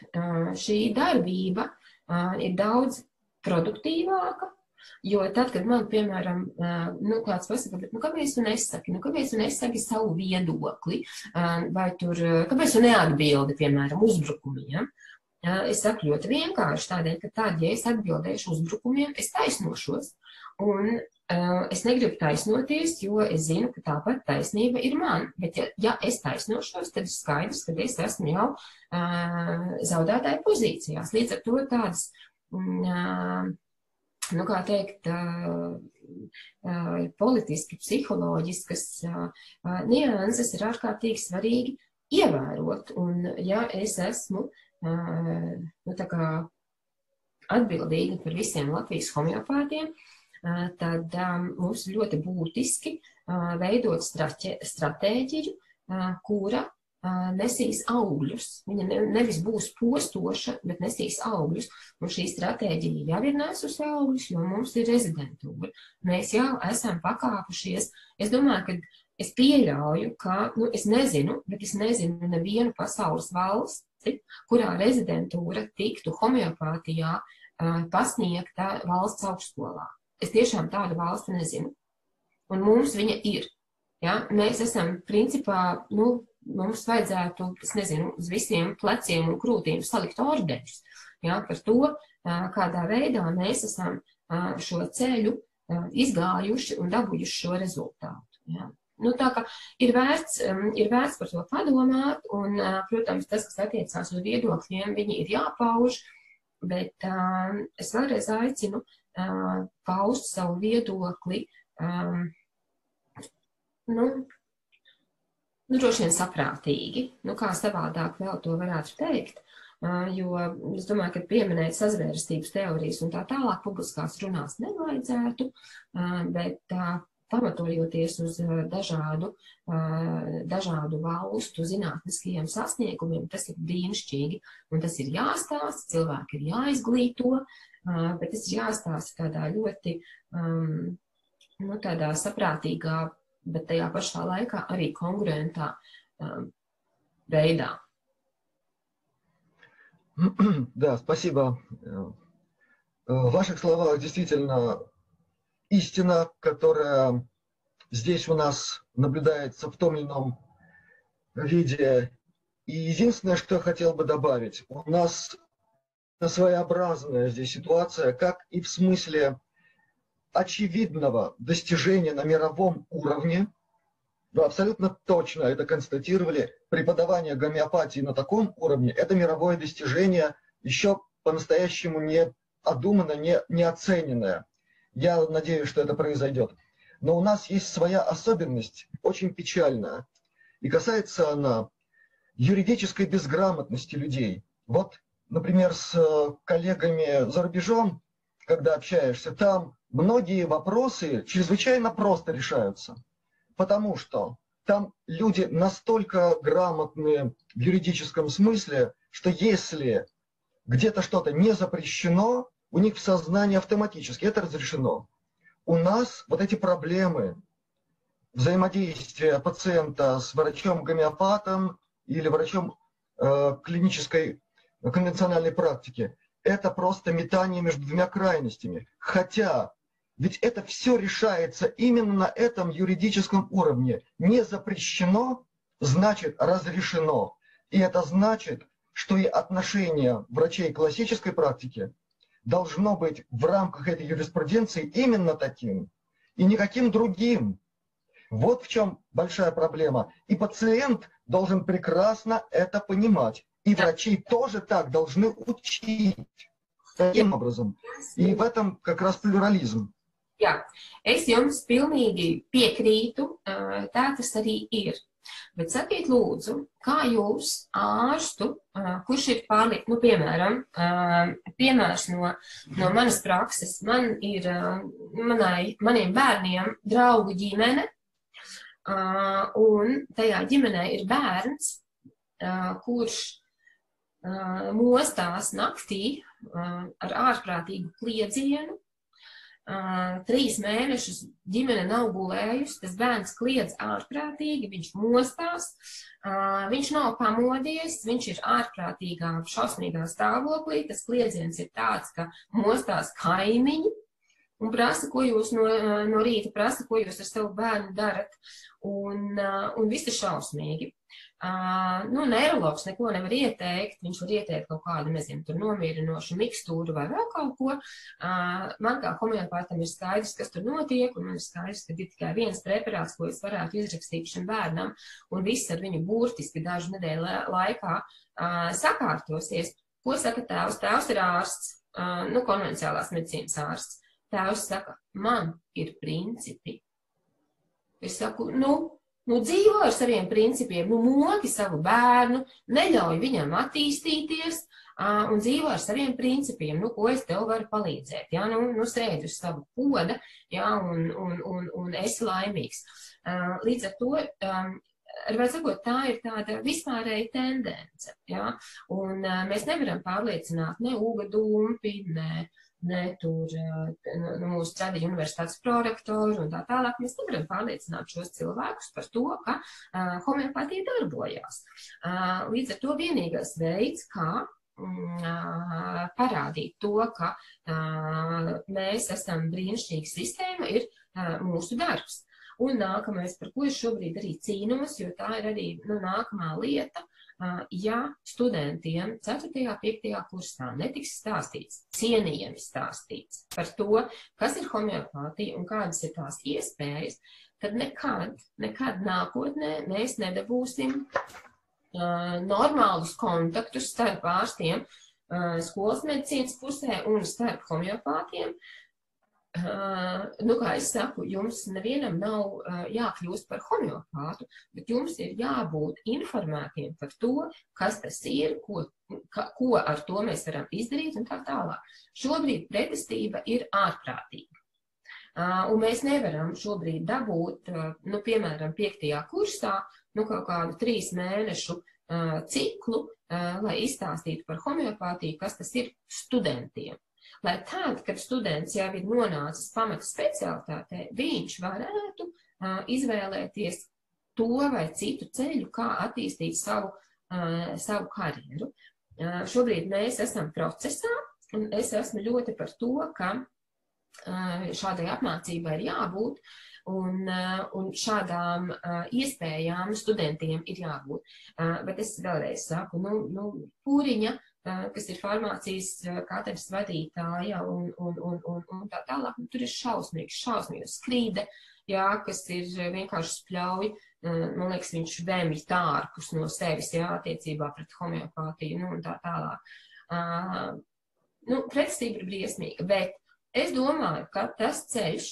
[SPEAKER 5] šī darbība ir daudz produktīvāka, Jo tad, kad man, piemēram, nu, kāds pasaka, nu, kāpēc tu nesaki, nu, kāpēc tu nesaki savu viedokli, vai tur, kāpēc tu neatbildi, piemēram, uzbrukumiem, es saku ļoti vienkārši tādēļ, ka tad, ja es atbildēšu uzbrukumiem, es taisnošos, un Uh, es negribu taisnoties, jo es zinu, ka tāpat taisnība ir man. Bet, ja, ja es taisnošos, tad ir skaidrs, ka es esmu jau uh, zaudētāja pozīcijās. Līdz ar to tādas, uh, nu, kā teikt, uh, uh, politiski, psiholoģiskas uh, uh, nianses ir ārkārtīgi svarīgi ievērot. Un, ja es esmu nu, atbildīga par visiem Latvijas homeopātiem, tad mums ļoti būtiski veidot stratēģiju, kura nesīs augļus. Viņa ne, nevis būs postoša, bet nesīs augļus. Un šī stratēģija jau ir nesusi augļus, jo mums ir rezidentūra. Mēs jau esam pakāpušies. Es domāju, ka es pieļauju, ka, nu, es nezinu, bet es nezinu nevienu pasaules valsti, kurā rezidentūra tiktu homeopātijā pasniegta valsts augstskolā. Es tiešām tādu valsti nezinu. Un mums viņa ir. Ja? Mēs esam principā, nu, mums vajadzētu, es nezinu, uz visiem pleciem un krūtīm salikt ordeņus ja? par to, kādā veidā mēs esam šo ceļu izgājuši un dabūjuši šo rezultātu. Ja? Nu, tā kā ir vērts, ir vērts par to padomāt, un, protams, tas, kas attiecās uz viedokļiem, viņi ir jāpauž, bet es vēlreiz aicinu uh, paust savu viedokli, um, nu, nu, droši vien saprātīgi, nu, kā savādāk vēl to varētu teikt, jo es domāju, ka pieminēt sazvērstības teorijas un tā tālāk publiskās runās nevajadzētu, bet pamatojoties uz dažādu, dažādu valstu zinātniskajiem sasniegumiem, tas ir brīnišķīgi, un tas ir jāstāsta, cilvēki ir jāizglīto, bet tas ir jāstāsta tādā ļoti, um, nu, tādā saprātīgā, bet tajā pašā laikā arī konkurentā um, veidā.
[SPEAKER 2] Да, спасибо. В ваших словах действительно истина, которая здесь у нас наблюдается в том или ином виде. И единственное, что я хотел бы добавить, у нас своеобразная здесь ситуация, как и в смысле очевидного достижения на мировом уровне, вы абсолютно точно это констатировали, преподавание гомеопатии на таком уровне – это мировое достижение, еще по-настоящему не одуманное, не, не оцененное. Я надеюсь, что это произойдет. Но у нас есть своя особенность, очень печальная, и касается она юридической безграмотности людей. Вот например, с э, коллегами за рубежом, когда общаешься, там многие вопросы чрезвычайно просто решаются. Потому что там люди настолько грамотные в юридическом смысле, что если где-то что-то не запрещено, у них в сознании автоматически это разрешено. У нас вот эти проблемы взаимодействия пациента с врачом-гомеопатом или врачом э, клинической конвенциональной практике, это просто метание между двумя крайностями. Хотя, ведь это все решается именно на этом юридическом уровне. Не запрещено, значит разрешено. И это значит, что и отношение врачей классической практики должно быть в рамках этой юриспруденции именно таким, и никаким другим. Вот в чем большая проблема. И пациент должен прекрасно это понимать. И врачи тоже так должны учить таким образом. И в этом как раз pluralism.
[SPEAKER 5] Jā, es jums pilnīgi piekrītu. Tā tas arī ir. Bet sakiet, lūdzu, kā jūs ārstu, kurš ir pārliek, nu, piemēram, piemērs no, no manas prakses, man ir, manai, maniem bērniem draugu ģimene, un tajā ģimenē ir bērns, kurš mostās naktī ar ārprātīgu kliedzienu, Uh, trīs mēnešus ģimene nav gulējusi, tas bērns kliedz ārprātīgi, viņš mostās, uh, viņš nav pamodies, viņš ir ārprātīgā, šausmīgā stāvoklī, tas kliedziens ir tāds, ka mostās kaimiņi un prasa, ko jūs no, no rīta prasa, ko jūs ar savu bērnu darat, un, uh, un viss ir šausmīgi. Uh, nu, neiroloģis neko nevar ieteikt, viņš var ieteikt kaut kādu, nezinu, tur nomierinošu mikstūru vai vēl kaut ko. Uh, man kā homeopātam ir skaidrs, kas tur notiek, un man ir skaidrs, ka ir tikai viens preparāts, ko es varētu izrakstīt šim bērnam, un viss ar viņu burtiski dažu nedēļu laikā uh, sakārtosies. Ko saka tēvs? Tēvs ir ārsts, nu, konvencionālās medicīnas ārsts. Tēvs saka, man ir principi. Es saku, nu, Nu, dzīvo ar saviem principiem, nu, moki savu bērnu, neļauj viņam attīstīties uh, un dzīvo ar saviem principiem, nu, ko es tev varu palīdzēt. Jā, nu, nu sēdi uz savu poda, jā, un, un, un, un esi laimīgs. Uh, līdz ar to. Um, Ar sakot, tā ir tāda vispārēja tendence. Ja? Un, uh, mēs nevaram pārliecināt ne Uga Dumpi, ne uh, ne tur nu, mūsu tradiņu universitātes prorektori un tā tālāk. Mēs nevaram pārliecināt šos cilvēkus par to, ka uh, homeopātija darbojās. Uh, līdz ar to vienīgais veids, kā uh, parādīt to, ka uh, mēs esam brīnišķīga sistēma, ir uh, mūsu darbs. Un nākamais, par ko es šobrīd arī cīnos, jo tā ir arī nu, nākamā lieta, ja studentiem 4. un 5. kursā netiks stāstīts, cienījami stāstīts par to, kas ir homeopātija un kādas ir tās iespējas, tad nekad, nekad nākotnē mēs nedabūsim uh, normālus kontaktus starp ārstiem uh, skolas medicīnas pusē un starp homeopātiem, uh, nu, kā es saku, jums nevienam nav jākļūst par homeopātu, bet jums ir jābūt informētiem par to, kas tas ir, ko, ka, ko ar to mēs varam izdarīt un tā tālāk. Šobrīd pretestība ir ārprātīga. Un mēs nevaram šobrīd dabūt, nu, piemēram, piektajā kursā, nu, kaut kādu trīs mēnešu ciklu, lai izstāstītu par homeopātiju, kas tas ir studentiem lai tad, kad students jau ir nonācis pamata specialitātē, viņš varētu uh, izvēlēties to vai citu ceļu, kā attīstīt savu, uh, savu karjeru. Uh, šobrīd mēs esam procesā, un es esmu ļoti par to, ka uh, šādai apmācībai ir jābūt, un, uh, un šādām uh, iespējām studentiem ir jābūt. Uh, bet es vēlreiz saku, nu, nu pūriņa kas ir farmācijas katedras vadītāja un, un, un, un, un tā tālāk. Nu, tur ir šausmīgs, šausmīgs skrīde, jā, kas ir vienkārši spļauj. Man liekas, viņš vēmj tārpus no sevis, jā, attiecībā pret homeopātiju, nu, un tā tālāk. Uh, nu, pretestība ir briesmīga, bet es domāju, ka tas ceļš,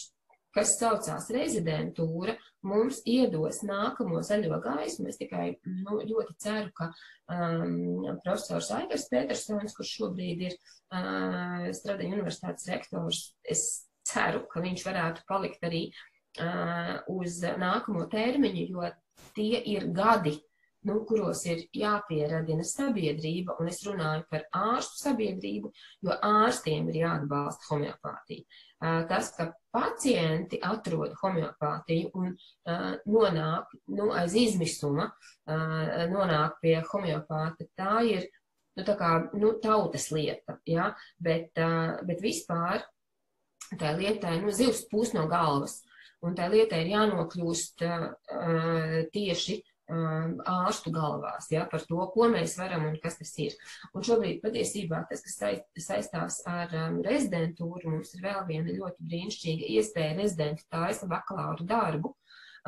[SPEAKER 5] kas saucās rezidentūra, mums iedos nākamo zaļo gaismu. Es tikai nu, ļoti ceru, ka um, profesors Aigars Petersons, kurš šobrīd ir uh, Stradiņa universitātes rektors, es ceru, ka viņš varētu palikt arī uh, uz nākamo termiņu, jo tie ir gadi, nu, kuros ir jāpieradina sabiedrība, un es runāju par ārstu sabiedrību, jo ārstiem ir jāatbalsta homeopātija. Tas, ka pacienti atrod homeopātiju un nonāk nu, aiz izmisuma, nonāk pie homeopāta, tā ir nu, tā kā, nu, tautas lieta, ja? bet, bet vispār tā lietai nu, zivs pūs no galvas. Un tā lietai ir jānokļūst uh, tieši ārstu galvās ja, par to, ko mēs varam un kas tas ir. Un šobrīd patiesībā tas, kas saistās ar um, rezidentūru, mums ir vēl viena ļoti brīnišķīga iespēja rezidenti taisa bakalaura darbu.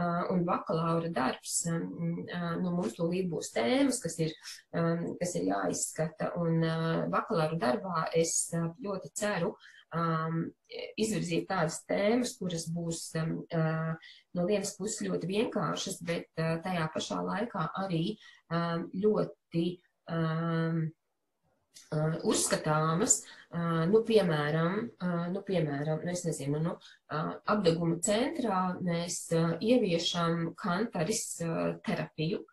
[SPEAKER 5] Uh, un bakalaura darbs, um, uh, nu, mums tūlīt būs tēmas, kas ir, um, kas ir jāizskata, un uh, bakalaura darbā es uh, ļoti ceru um, izvirzīt tādas tēmas, kuras būs um, uh, no vienas puses ļoti vienkāršas, bet uh, tajā pašā laikā arī um, ļoti um, uh, uzskatāmas, uh, nu, piemēram, uh, nu, piemēram, nu, es nezinu, nu, uh, apdeguma centrā mēs uh, ieviešam kantaris terapiju,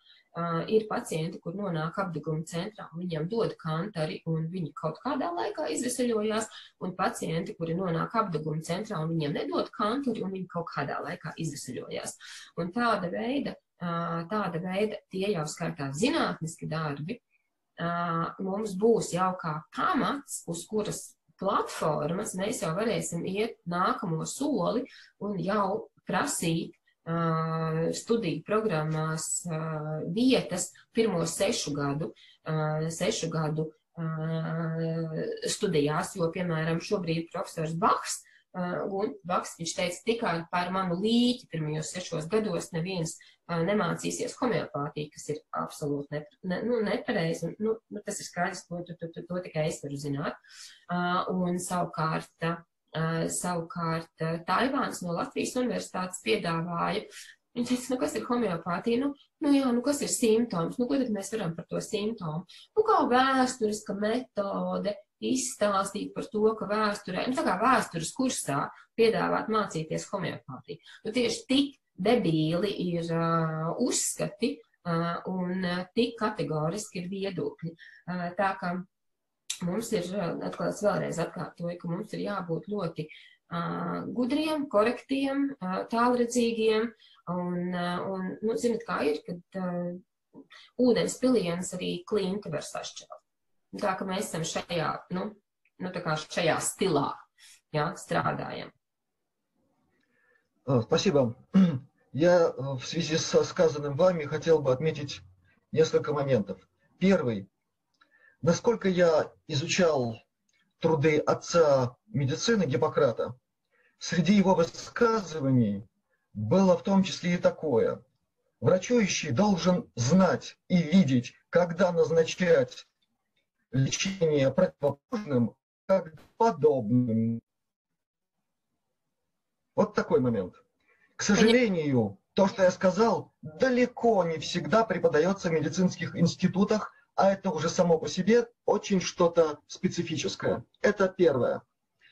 [SPEAKER 5] ir pacienti, kur nonāk apdeguma centrā, viņiem dod kantari, un viņi kaut kādā laikā izveseļojās, un pacienti, kuri nonāk apdeguma centrā, un viņiem nedod kantari, un viņi kaut kādā laikā izveseļojās. Un tāda veida, tāda veida tie jau skaitās zinātniski darbi, mums būs jau kā pamats, uz kuras platformas mēs jau varēsim iet nākamo soli un jau prasīt studiju programmās vietas pirmo sešu gadu, sešu gadu studijās, jo, piemēram, šobrīd profesors Baks, un Baks, viņš teica, tikai par manu līķi pirmajos sešos gados neviens nemācīsies homeopātiju, kas ir absolūti ne, ne, nu, nepareizi. Nu, nu, tas ir skaidrs, to, to, to, to tikai es varu zināt. Un savukārt savukārt Taivāns no Latvijas universitātes piedāvāja. Viņa teica, nu kas ir homeopātija? Nu, nu jā, nu kas ir simptoms? Nu, ko tad mēs varam par to simptomu? Nu, kā vēsturiska metode izstāstīt par to, ka vēsturē, nu tā kā vēstures kursā piedāvāt mācīties homeopātiju. Nu, tieši tik debīli ir uh, uzskati uh, un uh, tik kategoriski ir viedokļi. Uh, tā kā mums ir, atkal es vēlreiz atkārtoju, ka mums ir jābūt ļoti uh, gudriem, korektiem, uh, tālredzīgiem, un, uh, un nu, zinat, kā ir, kad uh, ūdens piliens arī klinti var sašķelt. Tā ka mēs esam šajā, nu, nu tā kā šajā stilā, jā, strādājam.
[SPEAKER 2] Спасибо. Я в связи со сказанным вами хотел бы отметить несколько моментов. Первый. Насколько я изучал труды отца медицины Гиппократа, среди его высказываний было в том числе и такое. Врачующий должен знать и видеть, когда назначать лечение противоположным, как подобным. Вот такой момент. К сожалению, то, что я сказал, далеко не всегда преподается в медицинских институтах а это уже само по себе очень что-то специфическое. Это первое.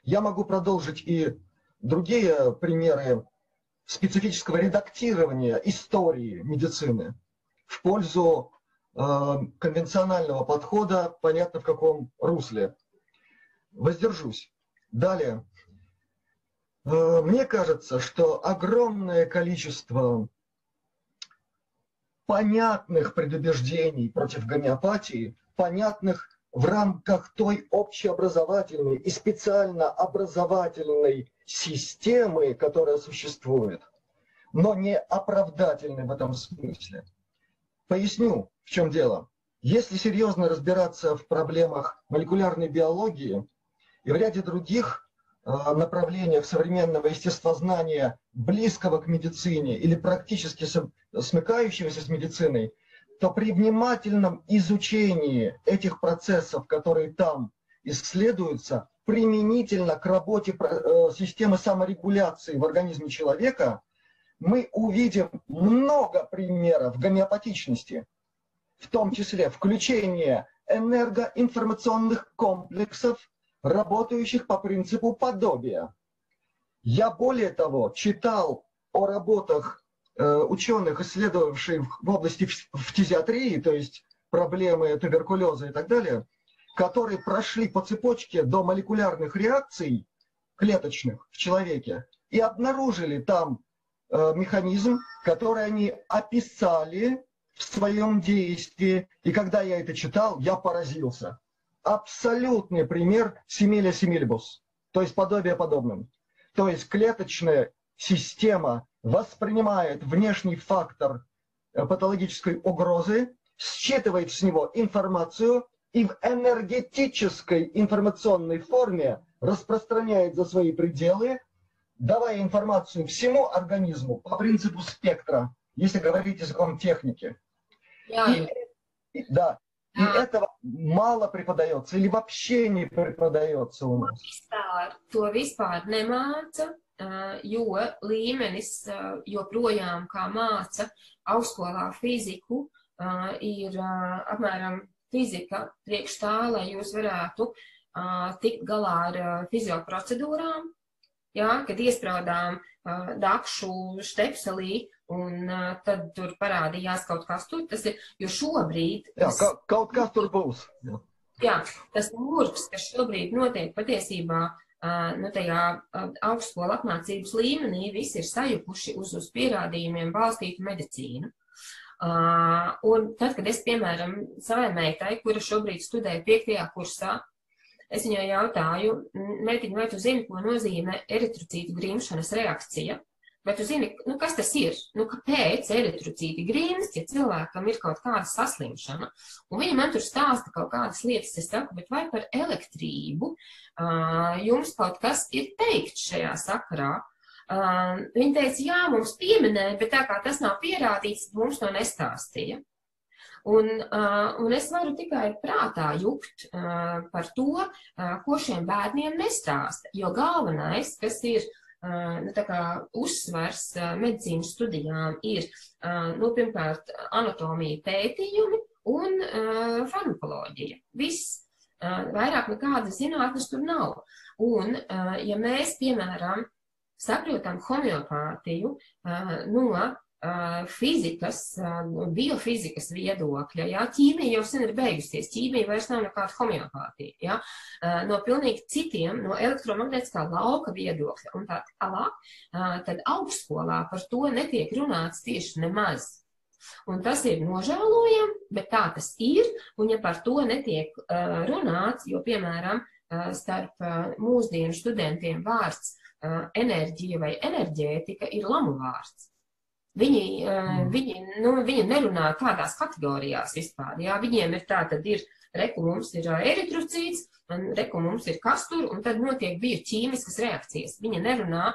[SPEAKER 2] Я могу продолжить и другие примеры специфического редактирования истории медицины в пользу э, конвенционального подхода, понятно в каком русле. Воздержусь. Далее. Э, мне кажется, что огромное количество понятных предубеждений против гомеопатии, понятных в рамках той общеобразовательной и специально образовательной системы, которая существует, но не оправдательной в этом смысле. Поясню, в чем дело. Если серьезно разбираться в проблемах молекулярной биологии и в ряде других направлениях современного естествознания, близкого к медицине или практически смыкающегося с медициной, то при внимательном изучении этих процессов, которые там исследуются, применительно к работе э, системы саморегуляции в организме человека, мы увидим много примеров гомеопатичности, в том числе включение энергоинформационных комплексов работающих по принципу подобия. Я более того читал о работах э, ученых, исследовавших в области фтизиатрии, то есть проблемы туберкулеза и так далее, которые прошли по цепочке до молекулярных реакций клеточных в человеке и обнаружили там э, механизм, который они описали в своем действии. И когда я это читал, я поразился абсолютный пример симиля симильбус, то есть подобие подобным. То есть клеточная система воспринимает внешний фактор э, патологической угрозы, считывает с него информацию и в энергетической информационной форме распространяет за свои пределы, давая информацию всему организму по принципу спектра, если говорить языком техники. И, да, И этого mala преподается или вообще не преподается у нас?
[SPEAKER 5] Vispār, to vispār nemāca, jo līmenis joprojām kā māca augstskolā fiziku ir apmēram fizika priekš tā, lai jūs varētu tikt galā ar fizioprocedūrām, ja, kad iesprādām dakšu štepselī Un uh, tad tur parādījās kaut kas tur. Tas ir, jo šobrīd.
[SPEAKER 2] Jā, ka, kaut kas tur būs. Jā,
[SPEAKER 5] jā tas murgs, kas šobrīd notiek patiesībā. Uh, nu, tajā uh, augstskola apmācības līmenī visi ir sajukuši uz, uz pierādījumiem balstītu medicīnu. Uh, un tad, kad es, piemēram, savai meitai, kura šobrīd studē piektajā kursā, es viņai jautāju, meitiņ, vai tu zini, ko nozīmē eritrocītu grimšanas reakcija? Bet jūs zināt, nu, kas tas ir? Nu, kāpēc eritrocīti grīnst, ja cilvēkam ir kaut kāda saslimšana? Un viņi man tur stāsta kaut kādas lietas, es saku, bet vai par elektrību uh, jums kaut kas ir teikt šajā sakarā? Uh, viņi teica, jā, mums pieminēja, bet tā kā tas nav pierādīts, mums to nestāstīja. Un, uh, un es varu tikai prātā jukt uh, par to, uh, ko šiem bērniem nestāsta. Jo galvenais, kas ir uh, nu, uzsvars medicīnas studijām ir, nu, pirmkārt, anatomija pētījumi un farmakoloģija. Viss. Vairāk nekādas zinātnes tur nav. Un, ja mēs, piemēram, saprotam homeopātiju no fizikas, biofizikas viedokļa, jā, ķīmija jau sen ir beigusies, ķīmija vairs nav nekāda homeopātija, jā, no pilnīgi citiem, no elektromagnētiskā lauka viedokļa un tā tālāk, tad augstskolā par to netiek runāts tieši nemaz. Un tas ir nožēlojami, bet tā tas ir, un ja par to netiek runāts, jo, piemēram, starp mūsdienu studentiem vārds enerģija vai enerģētika ir lamu vārds. Viņi, mm. viņi, nu, viņi nerunā tādās kategorijās vispār. Jā, viņiem ir tā, tad ir, reku mums ir eritrocīts, reku mums ir kastur, un tad notiek bioķīmiskas reakcijas. Viņa nerunā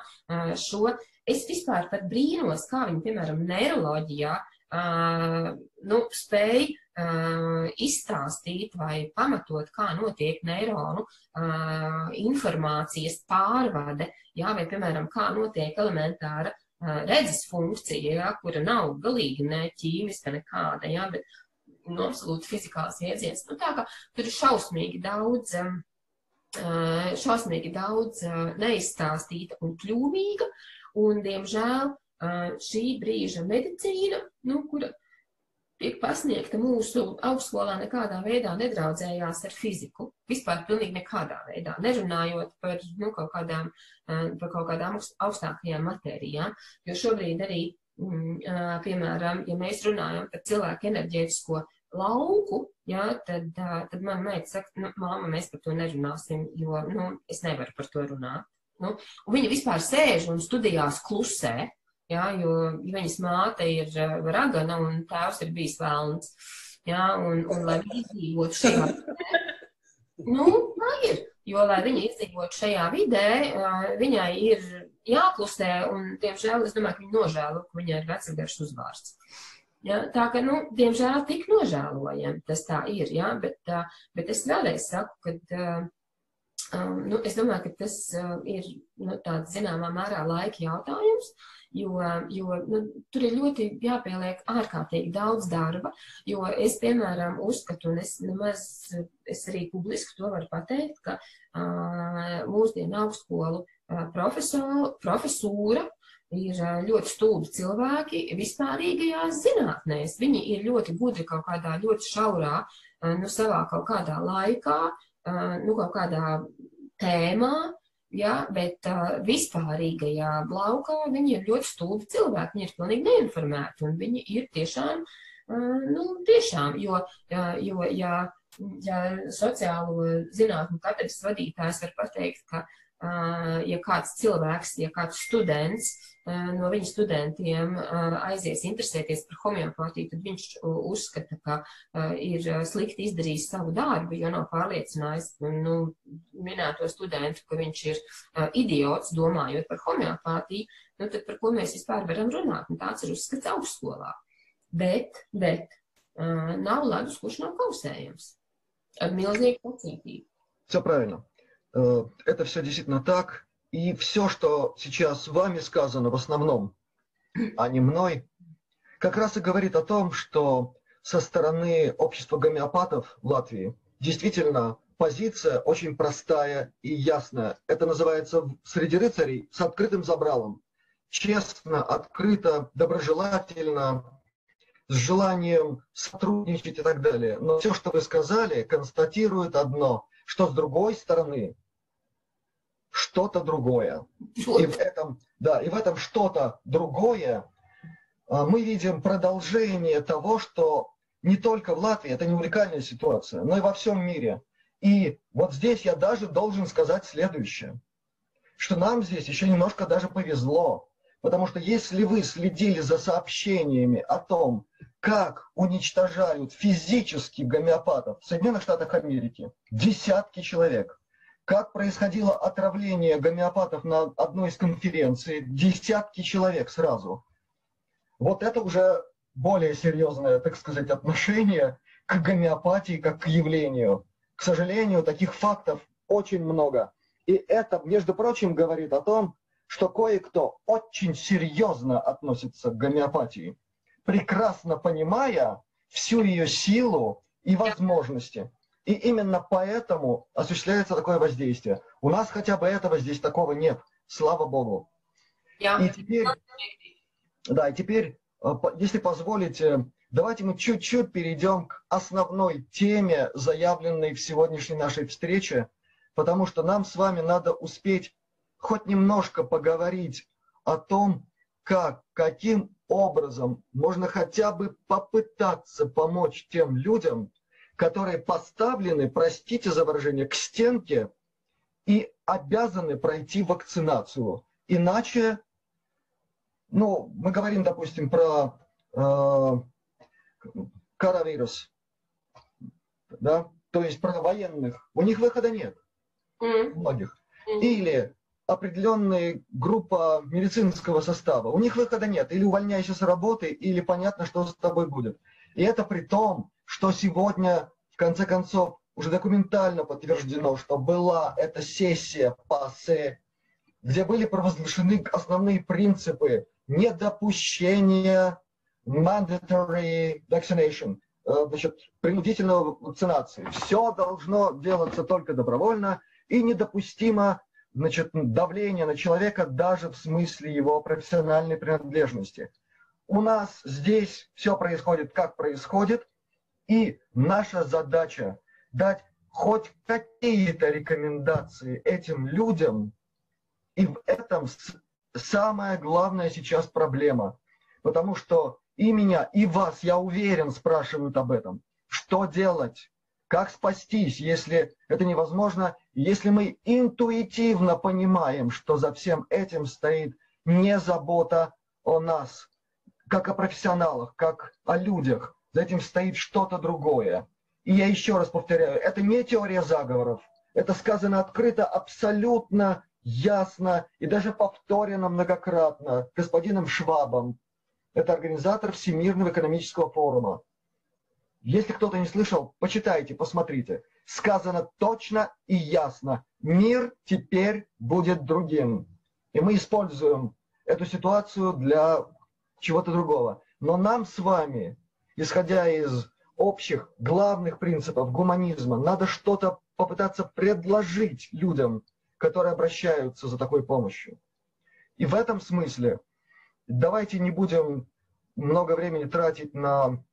[SPEAKER 5] šo. Es vispār pat brīnos, kā viņi, piemēram, neiroloģijā, nu, spēj izstāstīt vai pamatot, kā notiek neironu informācijas pārvade, jā, vai, piemēram, kā notiek elementāra redzes funkcija, ja, kura nav galīgi ne ķīmiska nekāda, ja, bet nu, absolūti fizikāls iedziens. Nu, tā kā tur ir šausmīgi daudz, šausmīgi daudz neizstāstīta un kļūmīga, un, diemžēl, šī brīža medicīna, nu, kura tiek pasniegta mūsu augstskolā nekādā veidā nedraudzējās ar fiziku. Vispār pilnīgi nekādā veidā, nerunājot par, nu, kaut kādām, eh, par kaut kādām augstākajām matērijām. Jo šobrīd arī, mm, eh, piemēram, ja mēs runājam par cilvēku enerģētisko lauku, jā, tad, eh, tad man meita saka, nu, māma, mēs par to nerunāsim, jo, nu, es nevaru par to runāt. Nu, un viņa vispār sēž un studijās klusē, jā, jo viņas māte ir eh, ragana un tēvs ir bijis vēlns. Jā, un, un lai viņi izdzīvotu šajā vidē, nu, tā ir. Jo, lai viņa izdzīvotu šajā vidē, eh, viņai ir jāklusē, un, diemžēl, es domāju, ka viņa nožēlo, ka viņai ir vecākais uzvārds. Ja, tā ka, nu, diemžēl, tik nožēlojami tas tā ir, ja, bet, bet es vēlreiz saku, ka, um, nu, es domāju, ka tas uh, ir, nu, tāds zināmā mērā laika jautājums, uh, jo, jo nu, tur ir ļoti jāpieliek ārkārtīgi daudz darba, jo es, piemēram, uzskatu, un es nemaz, es arī publiski to varu pateikt, ka uh, mūsdienu augstskolu uh, profesūra ir ļoti stulbi cilvēki vispārīgajās zinātnēs. Viņi ir ļoti gudri kaut kādā ļoti šaurā, nu, savā kaut kādā laikā, nu, kaut kādā tēmā, Ja, bet uh, vispārīgajā laukā viņi ir ļoti stulbi cilvēki, viņi ir pilnīgi neinformēti un viņi ir tiešām, uh, nu, tiešām, jo, jo ja, ja sociālo zinātņu katedras vadītājs var pateikt, ka ja kāds cilvēks, ja kāds students no viņa studentiem aizies interesēties par homeopātiju, tad viņš uzskata, ka ir slikti izdarījis savu darbu, jo nav pārliecinājis nu, minēto studentu, ka viņš ir idiots, domājot par homeopātiju, nu, tad par ko mēs vispār varam runāt? Un tāds ir uzskats augstskolā. Bet, bet nav ledus, kurš nav kausējams. Ar milzīgu pacietību.
[SPEAKER 2] Saprēnu. Это все действительно так. И все, что сейчас вами сказано в основном, а не мной, как раз и говорит о том, что со стороны общества гомеопатов в Латвии действительно позиция очень простая и ясная. Это называется среди рыцарей с открытым забралом. Честно, открыто, доброжелательно, с желанием сотрудничать и так далее. Но все, что вы сказали, констатирует одно, что с другой стороны что-то другое. И в этом, да, и в этом что-то другое а, мы видим продолжение того, что не только в Латвии, это не уникальная ситуация, но и во всем мире. И вот здесь я даже должен сказать следующее, что нам здесь еще немножко даже повезло, потому что если вы следили за сообщениями о том, как уничтожают физически гомеопатов в Соединенных Штатах Америки, десятки человек, как происходило отравление гомеопатов на одной из конференций, десятки человек сразу. Вот это уже более серьезное, так сказать, отношение к гомеопатии как к явлению. К сожалению, таких фактов очень много. И это, между прочим, говорит о том, что кое-кто очень серьезно относится к гомеопатии, прекрасно понимая всю ее силу и возможности. И именно поэтому осуществляется такое воздействие. У нас хотя бы этого здесь такого нет, слава Богу. И теперь, да, и теперь Э, если позволите, давайте мы чуть-чуть перейдем к основной теме, заявленной в сегодняшней нашей встрече, потому что нам с вами надо успеть хоть немножко поговорить о том, как, каким образом можно хотя бы попытаться помочь тем людям, которые поставлены, простите за выражение, к стенке и обязаны пройти вакцинацию. Иначе ну, мы говорим, допустим, про э, коронавирус, да, то есть про военных, у них выхода нет, mm. многих. Mm. Или определенная группа медицинского состава, у них выхода нет, или увольняйся с работы, или понятно, что с тобой будет. И это при том, что сегодня, в конце концов, уже документально подтверждено, что была эта сессия ПАСЕ, где были провозглашены основные принципы недопущение mandatory vaccination, э, значит, принудительной вакцинации. Все должно делаться только добровольно и недопустимо значит, давление на человека даже в смысле его профессиональной принадлежности. У нас здесь все происходит, как происходит, и наша задача дать хоть какие-то рекомендации этим людям, и в этом самая главная сейчас проблема. Потому что и меня, и вас, я уверен, спрашивают об этом. Что делать? Как спастись, если это невозможно, если мы интуитивно понимаем, что за всем этим стоит не забота о нас, как о профессионалах, как о людях. За этим стоит что-то другое. И я еще раз повторяю, это не теория заговоров. Это сказано открыто, абсолютно ясно и даже повторено многократно господином Швабом. Это организатор Всемирного экономического форума. Если кто-то не слышал, почитайте, посмотрите. Сказано точно и ясно. Мир теперь будет другим. И мы используем эту ситуацию для чего-то другого. Но нам с вами, исходя из общих главных принципов гуманизма, надо что-то попытаться предложить людям, которые обращаются за такой помощью. И в этом смысле давайте не будем много времени тратить на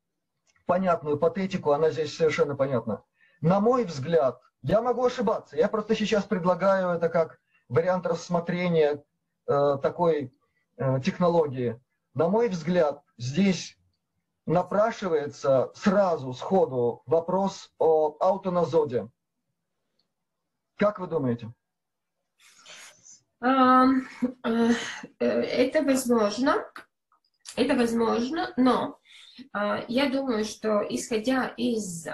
[SPEAKER 2] понятную патетику, она здесь совершенно понятна. На мой взгляд, я могу ошибаться, я просто сейчас предлагаю это как вариант рассмотрения э, такой э, технологии. На мой взгляд, здесь напрашивается сразу, сходу вопрос о аутоназоде. Как вы думаете?
[SPEAKER 5] Э, это возможно, это возможно, но я думаю, что исходя из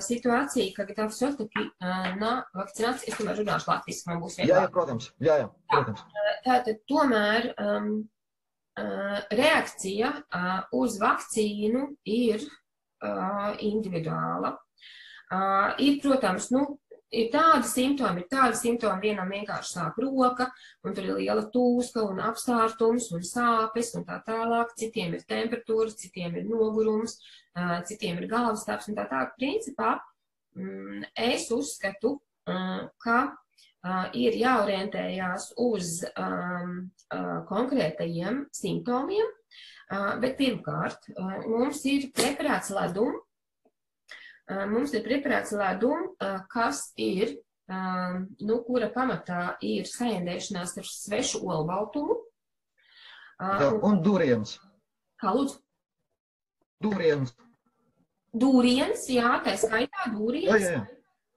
[SPEAKER 5] ситуации, когда все-таки на vakcināciju, es tomēr runāšu latviešu, man būs
[SPEAKER 2] vieglāk. Jā, jā, protams, jā, jā, protams.
[SPEAKER 5] Tātad tomēr um, reakcija uz vakcīnu ir uh, individuāla. Uh, ir, protams, nu, ir tādi simptomi, ir tādi simptomi, vienam vienkārši sāp roka, un tur ir liela tūska un apstārtums un sāpes un tā tālāk. Citiem ir temperatūra, citiem ir nogurums, citiem ir galvas stāps un tā tālāk. Principā mm, es uzskatu, ka ir jāorientējās uz konkrētajiem simptomiem, bet pirmkārt mums ir preparāts ledum, uh, mums ir preparāts ledum, uh, kas ir, nu, kura pamatā ir saindēšanās ar svešu olbaltumu.
[SPEAKER 2] Uh, un duriens.
[SPEAKER 5] Kā lūdzu?
[SPEAKER 2] Duriens.
[SPEAKER 5] Dūriens, jā, tā skaitā dūriens.
[SPEAKER 2] Jā, jā, jā.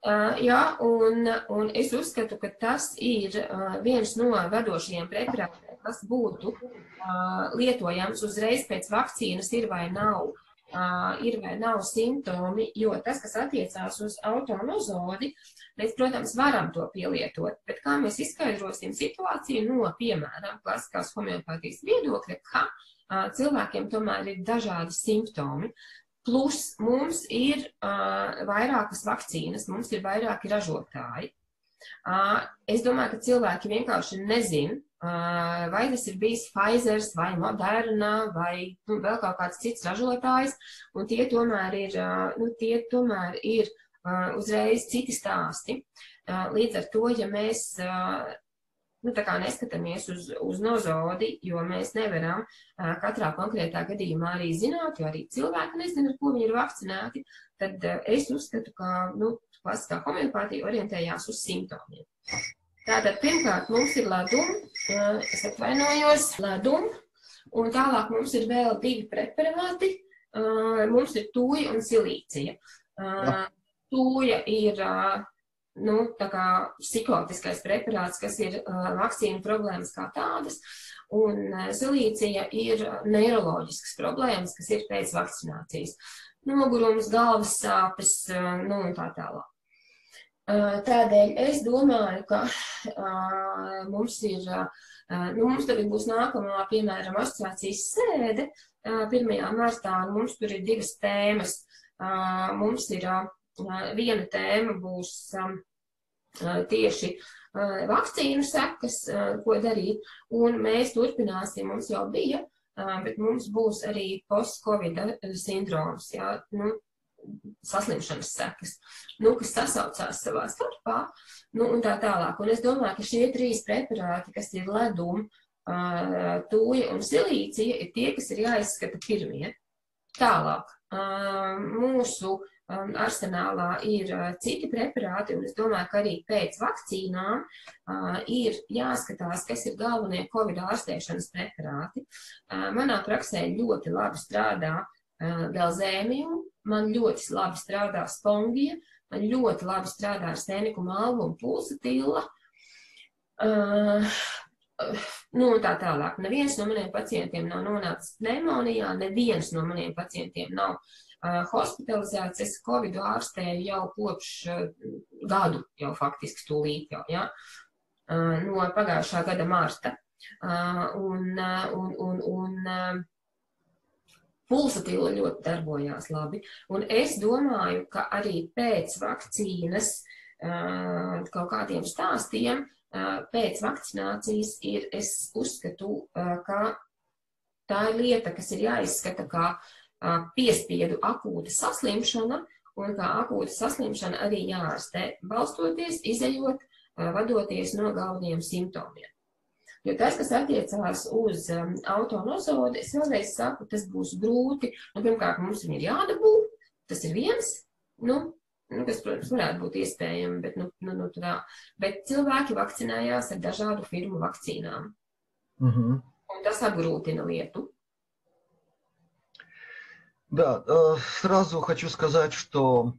[SPEAKER 5] Uh, jā, un, un es uzskatu, ka tas ir uh, viens no vadošajiem preparātiem, kas būtu uh, lietojams uzreiz pēc vakcīnas, ir vai nav, ir vai nav simptomi, jo tas, kas attiecās uz autonozodi, mēs, protams, varam to pielietot, bet kā mēs izskaidrosim situāciju no, piemēram, klasiskās homeopātijas viedokļa, ka cilvēkiem tomēr ir dažādi simptomi. Plus mums ir uh, vairākas vakcīnas, mums ir vairāki ražotāji. Uh, es domāju, ka cilvēki vienkārši nezin, uh, vai tas ir bijis Pfizer vai Moderna vai nu, vēl kaut kāds cits ražotājs, un tie tomēr ir, nu, tie tomēr ir uzreiz citi stāsti. Līdz ar to, ja mēs nu, neskatāmies uz, uz nozodi, jo mēs nevaram katrā konkrētā gadījumā arī zināt, jo arī cilvēki nezina, ar ko viņi ir vakcinēti, tad es uzskatu, ka, nu, klasiskā homeopātija orientējās uz simptomiem. Tātad, pirmkārt, mums ir ledumi, es atvainojos, ledumi, un tālāk mums ir vēl divi preparāti, mums ir tūja un silīcija. Tūja ir nu, psihotiskais preparāts, kas ir vakcīnu problēmas kā tādas, un silīcija ir neiroloģiskas problēmas, kas ir pēc vakcinācijas. Nogurums, galvas sāpes, nu un tā tālāk. Uh, tādēļ es domāju, ka uh, mums ir, uh, nu, mums tagad būs nākamā, piemēram, asociācijas sēde 1. martā, un mums tur ir divas tēmas. Mums ir viena tēma būs tieši uh, vakcīnu sekas, uh, ko darīt, un mēs turpināsim, mums jau bija, uh, bet mums būs arī post-covid sindroms, jā, nu, saslimšanas sekas, nu, kas sasaucās savā starpā, nu, un tā tālāk. Un es domāju, ka šie trīs preparāti, kas ir ledumi, tūja un silīcija, ir tie, kas ir jāizskata pirmie. Tālāk, mūsu arsenālā ir citi preparāti, un es domāju, ka arī pēc vakcīnām ir jāskatās, kas ir galvenie Covid ārstēšanas preparāti. Manā praksē ļoti labi strādā Belzēmiju, man ļoti labi strādā Spongija, man ļoti labi strādā ar Stēniku malvu un pulsatilla. Uh, Nu, tā tālāk. Neviens no maniem pacientiem nav nonācis pneimonijā, neviens no maniem pacientiem nav Uh, hospitalizēts, es Covid ārstēju jau kopš uh, gadu, jau faktiski tūlīt jau, ja, uh, no pagājušā gada marta. Un, un, un, un pulsatila ļoti darbojās labi. Un es domāju, ka arī pēc vakcīnas kaut kādiem stāstiem, pēc vakcinācijas ir, es uzskatu, ka tā ir lieta, kas ir jāizskata kā piespiedu akūta saslimšana, un kā akūta saslimšana arī jārastē, balstoties, izējot, vadoties no galvenajiem simptomiem. Jo tas, kas attiecās uz um, autonozodi, es vēlreiz saku, tas būs grūti. Nu, pirmkārt, mums viņi ir jādabū, tas ir viens, nu, nu, kas, protams, varētu būt iespējami, bet, nu, nu, nu tā. Bet cilvēki vakcinējās ar dažādu firmu vakcīnām. Mm -hmm. Un tas apgrūtina lietu.
[SPEAKER 2] Да, э, сразу хочу сказать, что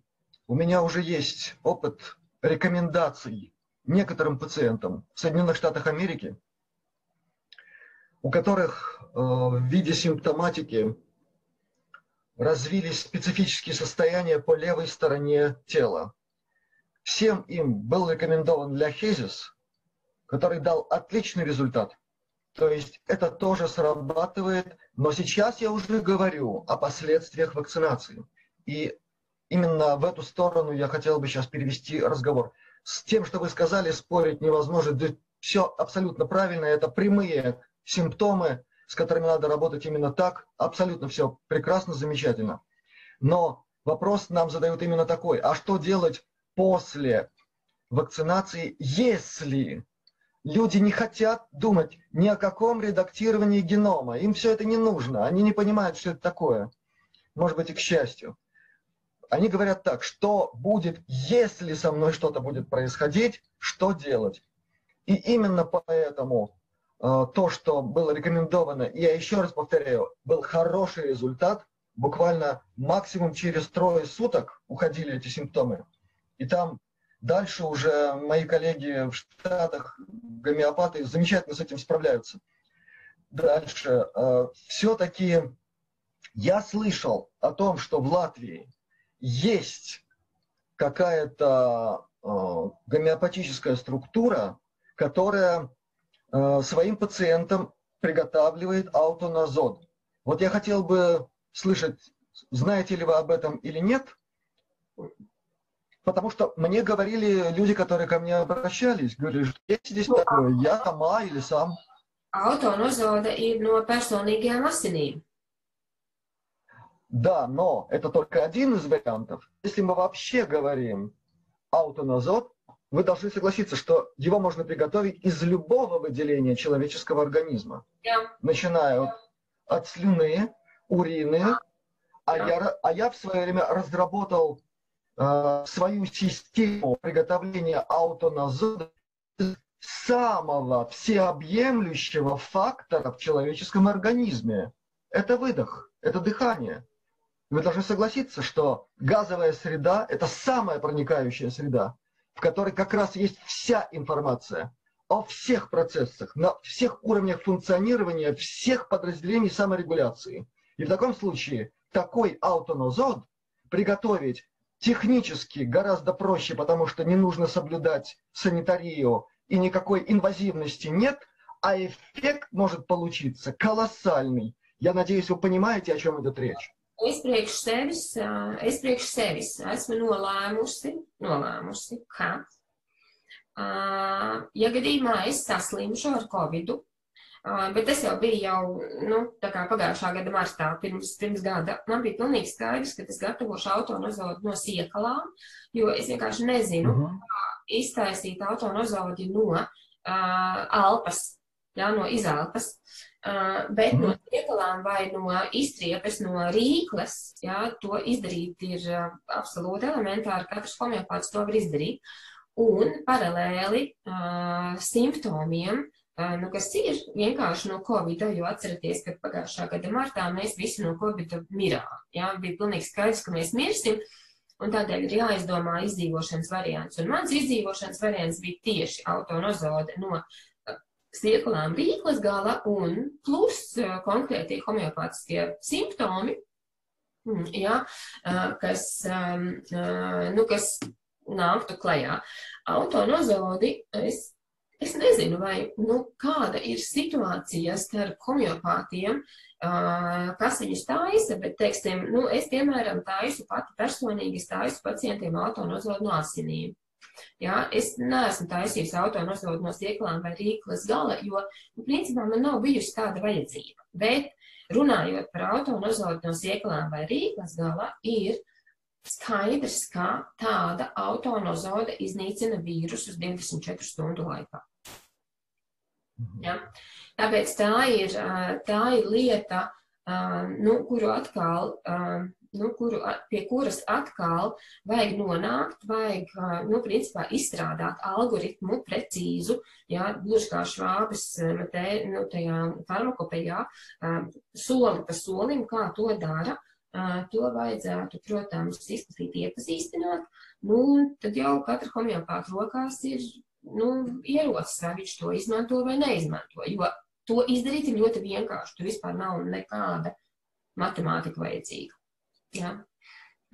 [SPEAKER 2] у меня уже есть опыт рекомендаций некоторым пациентам в Соединенных Штатах Америки, у которых э, в виде симптоматики развились специфические состояния по левой стороне тела. Всем им был рекомендован ляхезис, который дал отличный результат. То есть это тоже срабатывает, но сейчас я уже говорю о последствиях вакцинации. И именно в эту сторону я хотел бы сейчас перевести разговор. С тем, что вы сказали, спорить невозможно. Все абсолютно правильно. Это прямые симптомы, с которыми надо работать именно так. Абсолютно все прекрасно, замечательно. Но вопрос нам задают именно такой. А что делать после вакцинации, если люди не хотят думать ни о каком редактировании генома? Им все это не нужно. Они не понимают, что это такое. Может быть, и к счастью. Они говорят так, что будет, если со мной что-то будет происходить, что делать? И именно поэтому то, что было рекомендовано, я еще раз повторяю, был хороший результат, буквально максимум через трое суток уходили эти симптомы. И там дальше уже мои коллеги в Штатах, гомеопаты, замечательно с этим справляются. Дальше. Э, Все-таки я слышал о том, что в Латвии есть какая-то э, гомеопатическая структура, которая э, своим пациентам приготавливает аутоназод. Вот я хотел бы слышать, знаете ли вы об этом или нет, потому что мне говорили люди, которые ко мне обращались, говорили, что есть здесь такое, я сама или сам.
[SPEAKER 5] Autonozoda ir no personīgajām asinīm.
[SPEAKER 2] Да, но это только один из вариантов. Если мы вообще говорим аутоназот, вы должны согласиться, что его можно приготовить из любого выделения человеческого организма.
[SPEAKER 5] Yeah.
[SPEAKER 2] Начиная от, от слюны, урины. А, я, а я в свое время разработал э, свою систему приготовления аутоназода из самого всеобъемлющего фактора в человеческом организме. Это выдох, это дыхание. Вы должны согласиться, что газовая среда – это самая проникающая среда, в которой как раз есть вся информация о всех процессах, на всех уровнях функционирования, всех подразделений саморегуляции. И в таком случае такой аутонозод приготовить технически гораздо проще, потому что не нужно соблюдать санитарию и никакой инвазивности нет, а эффект может получиться колоссальный. Я надеюсь, вы понимаете, о чем идет речь.
[SPEAKER 5] Es priekš sevis, es priekš sevis esmu nolēmusi, nolēmusi, ka, ja gadījumā es saslimšu ar covidu, bet tas jau bija jau, nu, tā kā pagājušā gada martā, pirms, pirms gada, man bija pilnīgi skaidrs, ka es gatavošu autonozodu no siekalām, jo es vienkārši nezinu, uh -huh. kā iztaisīt autonozodu no uh, alpas, jā, no izelpas. Uh, bet no mhm. siekalām vai no iztriepes, no rīkles, jā, to izdarīt ir uh, absolūti elementāri. Katrs homeopāts to var izdarīt. Un paralēli uh, simptomiem nu, kas ir vienkārši no Covid, jo atceraties, ka pagājušā gada martā mēs visi no Covid mirām. Jā, bija pilnīgi skaidrs, ka mēs mirsim, un tādēļ ir jāizdomā izdzīvošanas variants. Un mans izdzīvošanas variants bija tieši autonozode no stiekulām rīklas gala un plus konkrētie homeopātiskie simptomi, mm, jā, kas, nu, kas nāktu klajā. Autonozodi es Es nezinu, vai nu, kāda ir situācija starp homeopātiem, kas viņus taisa, bet, teiksim, nu, es, piemēram, taisu pati personīgi, es taisu pacientiem autonozodu no asinīm. Jā, es neesmu taisījusi autonozodu no sieklām vai rīklas gala, jo, nu, principā, man nav bijusi tāda vajadzība. Bet, runājot par autonozodu no sieklām vai rīklas gala, ir skaidrs, ka tāda autonozode iznīcina vīrusus 24 stundu laikā. Ja? Tāpēc tā ir, tā ir lieta, nu, kuru atkal, nu, kuru, pie kuras atkal vajag nonākt, vajag, nu, principā izstrādāt algoritmu precīzu, ja, gluži kā švābis te, nu, tajā farmakopejā, soli pa solim, kā to dara, to vajadzētu, protams, izplatīt, iepazīstināt, nu, tad jau katra homeopāta rokās ir nu, ierocis, vai viņš to izmanto vai neizmanto. Jo to izdarīt ir ļoti vienkārši. Tur vispār nav nekāda matemātika vajadzīga. Ja?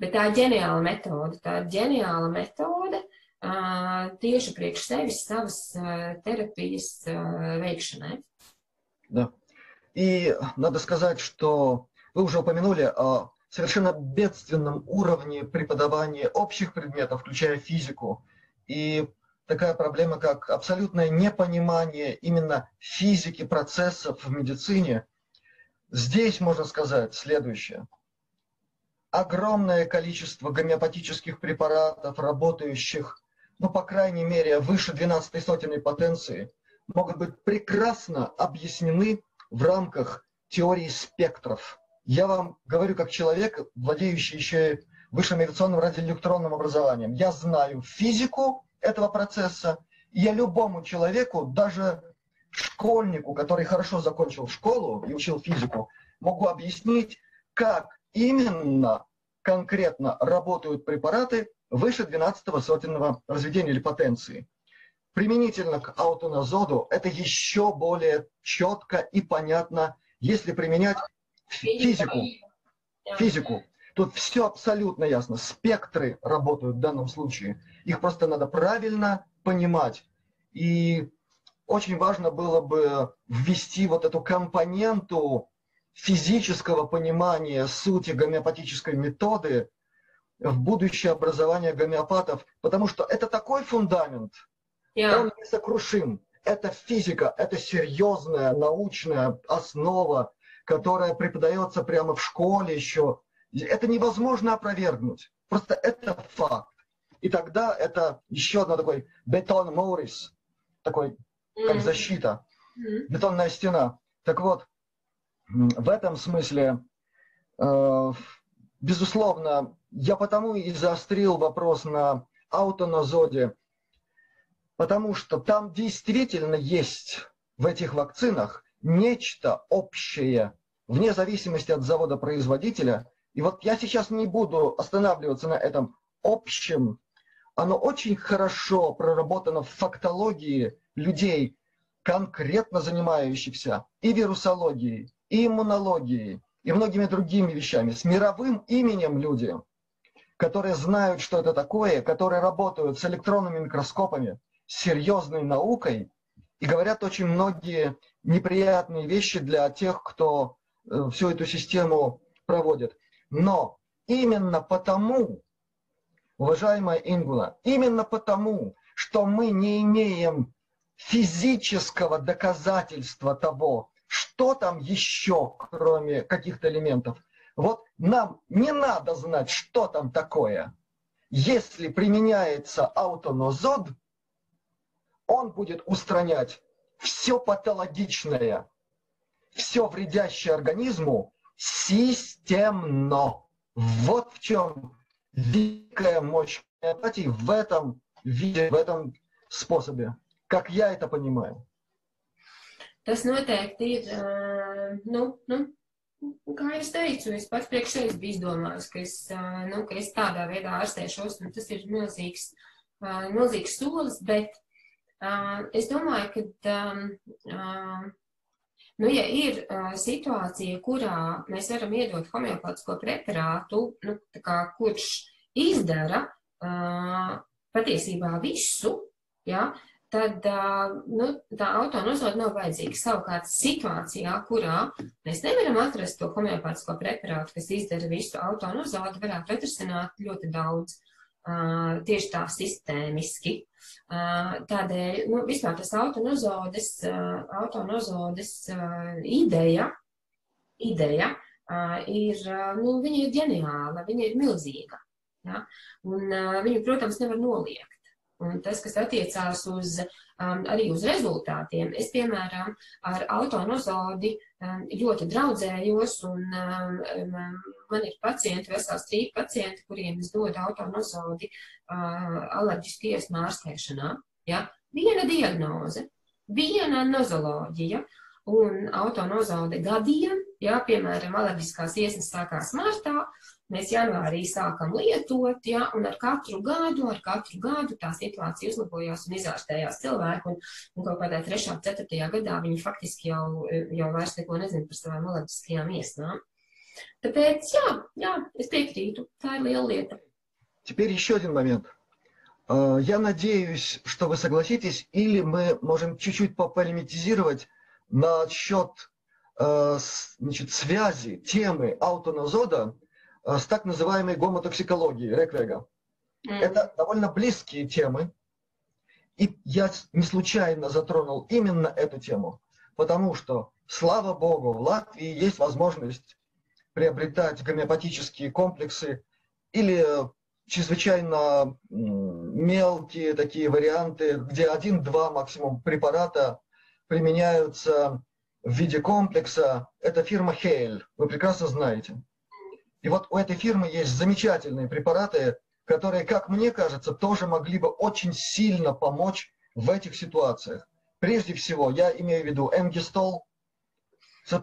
[SPEAKER 5] Bet tā ir ģeniāla metode. Tā ir ģeniāla metode tieši priekš sevis savas uh, veikšanai.
[SPEAKER 2] Да. И надо сказать, что вы уже упомянули о совершенно бедственном уровне преподавания общих предметов, включая физику. И такая проблема, как абсолютное непонимание именно физики процессов в медицине. Здесь можно сказать следующее. Огромное количество гомеопатических препаратов, работающих, ну, по крайней мере, выше 12 сотенной потенции, могут быть прекрасно объяснены в рамках теории спектров – я вам говорю как человек, владеющий еще высшим авиационным радиоэлектронным образованием. Я знаю физику этого процесса, я любому человеку, даже школьнику, который хорошо закончил школу и учил физику, могу объяснить, как именно конкретно работают препараты выше 12 сотенного разведения или потенции. Применительно к аутоназоду это еще более четко и понятно, если применять физику. Физику. Тут все абсолютно ясно. Спектры работают в данном случае. Их просто надо правильно понимать. И очень важно было бы ввести вот эту компоненту физического понимания сути гомеопатической методы в будущее образование гомеопатов, потому что это такой фундамент, yeah. он несокрушим. Это физика, это серьезная научная основа которая преподается прямо в школе еще, это невозможно опровергнуть. Просто это факт. И тогда это еще одно такой бетон Морис, такой как защита, бетонная стена. Так вот, в этом смысле, э, безусловно, я потому и заострил вопрос на аутонозоде, потому что там действительно есть в этих вакцинах нечто общее вне зависимости от завода-производителя. И вот я сейчас не буду останавливаться на этом общем. Оно очень хорошо проработано в фактологии людей, конкретно занимающихся и вирусологией, и иммунологией, и многими другими вещами, с мировым именем люди, которые знают, что это такое, которые работают с электронными микроскопами, с серьезной наукой, и говорят очень многие неприятные вещи для тех, кто Э, всю эту систему проводит. Но именно потому, уважаемая Ингула, именно потому, что мы не имеем физического доказательства того, что там еще, кроме каких-то элементов. Вот нам не надо знать, что там такое. Если применяется аутонозод, он будет устранять все патологичное, все вредящее организму системно. Вот в чем великая мощь в этом виде, в этом способе, как я это понимаю.
[SPEAKER 5] Tas noteikti ir, nu, nu, kā es teicu, es pats priekš sevis biju izdomājis, ka es, nu, ka es tādā veidā ārstēšos, un tas ir milzīgs, milzīgs solis, bet es domāju, ka Nu, ja ir uh, situācija, kurā mēs varam iedot homeopātisko preparātu, nu, kā, kurš izdara uh, patiesībā visu, ja, tad uh, nu, tā autonozode nav vajadzīga. Savukārt situācijā, kurā mēs nevaram atrast to homeopātisko preparātu, kas izdara visu autonozode, varētu atrisināt ļoti daudz tieši tā sistēmiski. Tādēļ, nu, vispār tas autonozodes, autonozodes ideja, ideja ir, nu, viņa ir ģeniāla, viņa ir milzīga. Ja? Un viņu, protams, nevar noliegt. Un tas, kas attiecās uz, um, arī uz rezultātiem, es, piemēram, ar autonozodi um, ļoti draudzējos, un um, man ir pacienti, vesels trīs pacienti, kuriem es dodu autonozodi uh, alerģisku iesmu ārstēšanā. Ja? Viena diagnoze, viena nozoloģija, un autonozode gadiem, ja, piemēram, alerģiskās iesnas sākās martā, Mēs janvārī sākam lietot, ja, un ar katru gadu, ar katru gadu tā situācija uzlabojās un izārstējās cilvēku, un, un kaut kādā 3. 4. gadā viņi faktiski jau, jau vairs neko nezin par savām alerģiskajām iesnām. Tāpēc, jā, jā, es piekrītu, tā ir liela lieta.
[SPEAKER 2] Теперь еще один момент. Я надеюсь, что вы согласитесь, или мы можем чуть-чуть пополемитизировать насчет значит, связи темы аутонозода э, с так называемой гомотоксикологией Реквега. Mm. Это довольно близкие темы. И я не случайно затронул именно эту тему, потому что, слава богу, в Латвии есть возможность приобретать гомеопатические комплексы или чрезвычайно мелкие такие варианты, где один-два максимум препарата применяются в виде комплекса. Это фирма Хейль, вы прекрасно знаете. И вот у этой фирмы есть замечательные препараты, которые, как мне кажется, тоже могли бы очень сильно помочь в этих ситуациях. Прежде всего, я имею в виду энгистол,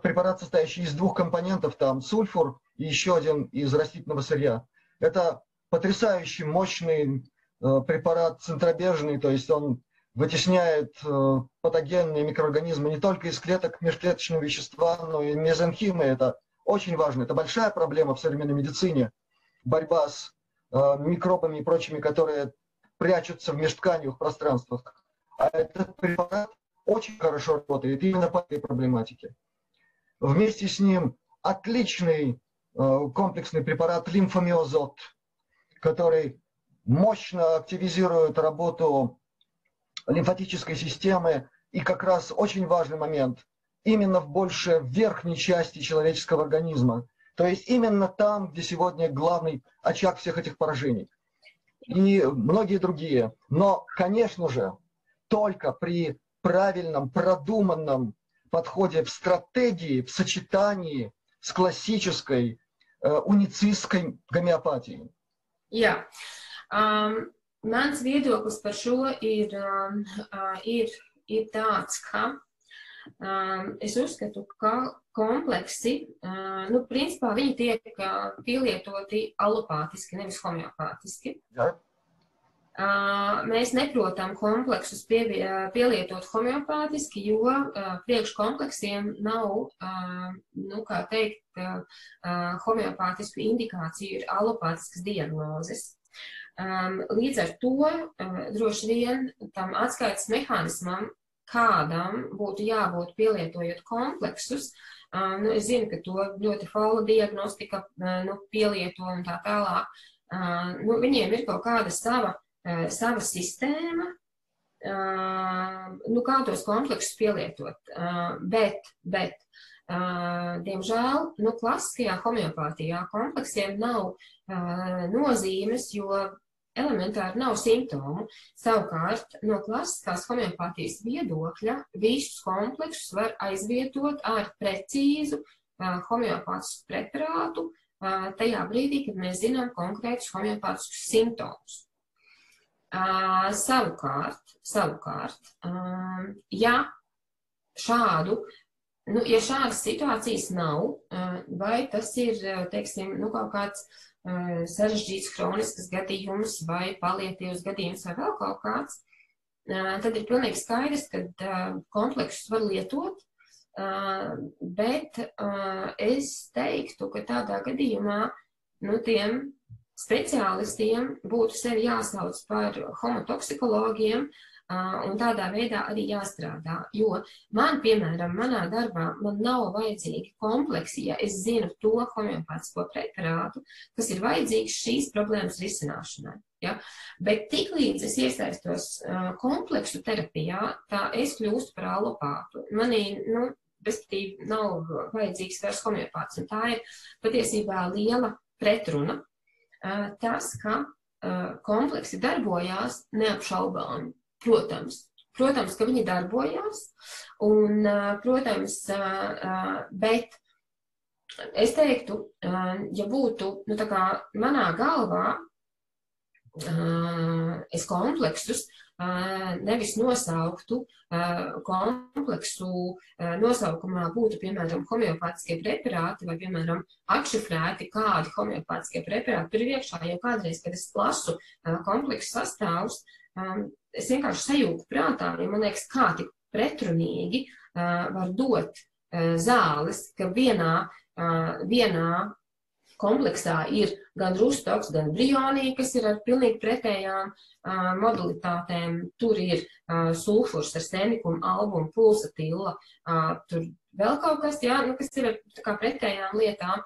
[SPEAKER 2] препарат, состоящий из двух компонентов, там сульфур и еще один из растительного сырья. Это потрясающий мощный э, препарат центробежный, то есть он вытесняет э, патогенные микроорганизмы не только из клеток межклеточного вещества, но и мезонхимы. Это очень важно. Это большая проблема в современной медицине. Борьба с э, микробами и прочими, которые прячутся в межтканевых пространствах. А этот препарат очень хорошо работает именно по этой проблематике. Вместе с ним отличный комплексный препарат лимфомиозот – который мощно активизирует работу лимфатической системы. И как раз очень важный момент, именно в больше верхней части человеческого организма. То есть именно там, где сегодня главный очаг всех этих поражений. И многие другие. Но, конечно же, только при правильном, продуманном подходе в стратегии, в сочетании с классической э, уницистской гомеопатией.
[SPEAKER 5] Jā. Um, mans viedoklis par šo ir, um, uh, ir, ir tāds, ka um, es uzskatu, ka kompleksi, uh, nu, principā viņi tiek uh, pielietoti alopātiski, nevis homeopātiski. Jā. Mēs neprotam kompleksus pie, pielietot homeopātiski, jo priekškompleksiem nav, nu, kā teikt, homeopātisku indikāciju, ir alopātiskas diagnozes. Um, līdz ar to droši vien tam atskaites mehānismam, kādam būtu jābūt pielietojot kompleksus, nu, es zinu, ka to ļoti faula diagnostika nu, pielieto un tā tālāk. Nu, viņiem ir kaut kāda sava Eh, sava sistēma, eh, nu, kā tos kompleksus pielietot. Eh, bet, bet diemžēl, nu, klasiskajā homeopātijā kompleksiem nav nozīmes, jo elementāri nav simptomu. Savukārt, no klasiskās homeopātijas viedokļa visus kompleksus var aizvietot ar precīzu homeopātisku preparātu tajā brīdī, kad mēs zinām konkrētus homeopātiskus simptomus. Savukārt, savukārt ja šādu, nu, ja šādas situācijas nav, vai tas ir, teiksim, nu, kaut kāds sarežģīts hronisks gadījums vai palietīvs gadījums vai vēl kaut kāds, uh, tad ir pilnīgi skaidrs, ka uh, kompleksus var lietot, uh, bet uh, es teiktu, ka tādā gadījumā, nu, tiem speciālistiem būtu sevi jāsauc par homotoksikologiem un tādā veidā arī jāstrādā. Jo man, piemēram, manā darbā man nav vajadzīgi kompleksi, ja es zinu to homeopātisko preparātu, kas ir vajadzīgs šīs problēmas risināšanai. Ja? Bet tiklīdz es iesaistos kompleksu terapijā, tā es kļūstu par alopātu. Manī, nu, respektīvi, nav vajadzīgs vairs homeopāts, un tā ir patiesībā liela pretruna tas, ka kompleksi darbojās neapšaubām. Protams, protams, ka viņi darbojās, un, protams, bet es teiktu, ja būtu, nu, tā kā manā galvā, es kompleksus nevis nosauktu kompleksu nosaukumā būtu, piemēram, homeopātiskie preparāti vai, piemēram, atšifrēti kādi homeopātiskie preparāti tur ir iekšā, jo kādreiz, kad es lasu kompleksu sastāvus, es vienkārši sajūtu prātā, jo man liekas, kā tik pretrunīgi var dot zāles, ka vienā, vienā kompleksā ir gan rustoks, gan brionī, kas ir ar pilnīgi pretējām uh, modalitātēm. Tur ir uh, sulfurs ar senikumu, albumu, pulsatilla, uh, tur vēl kaut kas, jā, nu, kas ir kā pretējām lietām.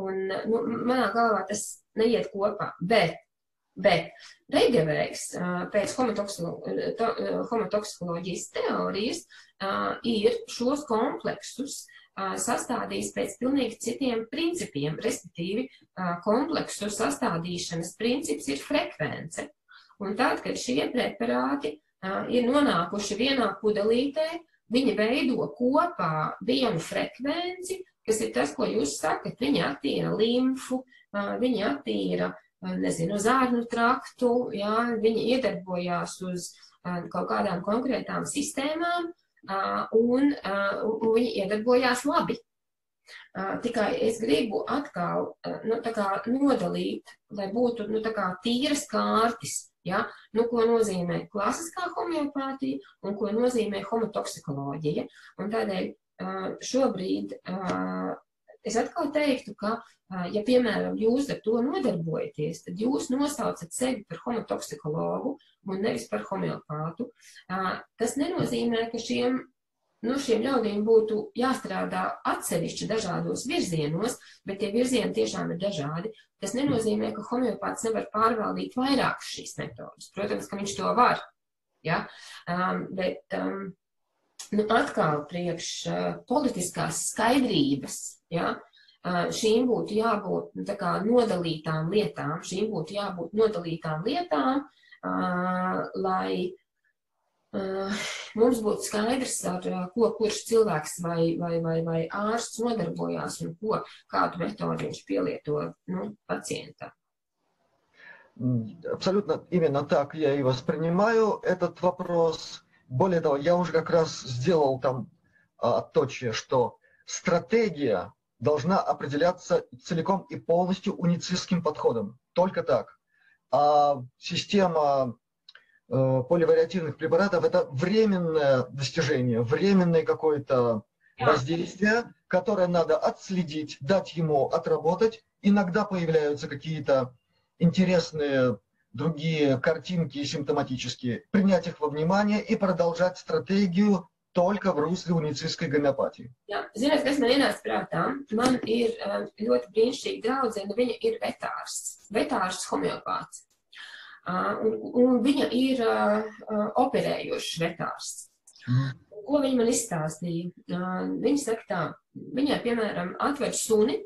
[SPEAKER 5] Un, nu, manā galvā tas neiet kopā. Bet, bet Reigevējs pēc homotoksikoloģijas teorijas ir šos kompleksus sastādījis pēc pilnīgi citiem principiem, respektīvi kompleksu sastādīšanas princips ir frekvence. Un tad, kad šie preparāti ir nonākuši vienā pudelītē, viņi veido kopā vienu frekvenci, kas ir tas, ko jūs sakat. Viņi attīra limfu, viņi attīra, nezinu, zārnu traktu, jā, viņi iedarbojās uz kaut kādām konkrētām sistēmām, un, un viņi iedarbojās labi. Tikai es gribu atkal nu, nodalīt, lai būtu nu, tīras kārtas, ja? nu, ko nozīmē klasiskā homeopātija un ko nozīmē homotoksikoloģija. Un tādēļ šobrīd es atkal teiktu, ka, ja, piemēram, jūs ar to nodarbojaties, tad jūs nosaucat sevi par homotoksikologu un nevis par homeopātu. Tas nenozīmē, ka šiem, nu, šiem ļaudīm būtu jāstrādā atsevišķi dažādos virzienos, bet tie virzieni tiešām ir dažādi. Tas nenozīmē, ka homeopāts nevar pārvaldīt vairākas šīs metodas. Protams, ka viņš to var. Ja? Um, bet um, nu, atkal priekš uh, politiskās skaidrības, ja, uh, šīm būtu jābūt nu, kā, nodalītām lietām, šīm būtu jābūt nodalītām lietām, uh, lai mums būtu skaidrs, ar ko kurš cilvēks vai, vai, vai, vai ārsts nodarbojās un ko, kādu metodu viņš pielieto nu, pacientam.
[SPEAKER 2] Абсолютно именно так я и воспринимаю этот вопрос. Более того, я уже как раз сделал там а, отточие, что стратегия должна определяться целиком и полностью уницистским подходом. Только так. А система э, поливариативных препаратов – это временное достижение, временное какое-то воздействие, которое надо отследить, дать ему отработать. Иногда появляются какие-то интересные другие картинки симптоматические, принять их во внимание и продолжать стратегию только в русле unicīskai gomēopātija.
[SPEAKER 5] Jā, ziniet, kas man ienāca prātā? Man ir um, ļoti brīnišķīga draudzene, viņa ir vetārsts, vetārsts homeopāts. Uh, un, un viņa ir uh, uh, operējošs vetārsts. Mm. Ko viņa man izstāstīja? Uh, viņa saka tā, viņai, piemēram, atver suni,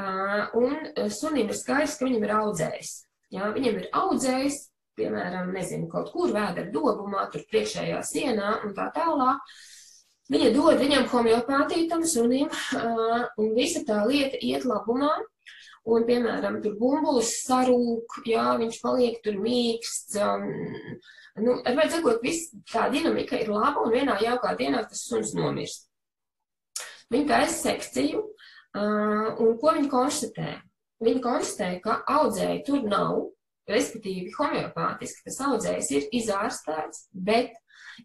[SPEAKER 5] uh, un sunim ir skaidrs, ka viņam ir audzējs. Jā, viņam ir audzējs, piemēram, nezinu, kaut kur vēdera dobumā, tur priekšējā sienā un tā tālāk. Viņa dod viņam homeopātiju tam sunim, un visa tā lieta iet labumā. Un, piemēram, tur bumbulis sarūk, jā, viņš paliek tur mīksts. Um, nu, ar vajag sakot, viss tā dinamika ir laba, un vienā jaukā dienā tas suns nomirst. Viņa taisa sekciju, uh, un ko viņa konstatē? Viņa konstatēja, ka audzēji tur nav, respektīvi homeopātiski tas audzējs ir izārstēts, bet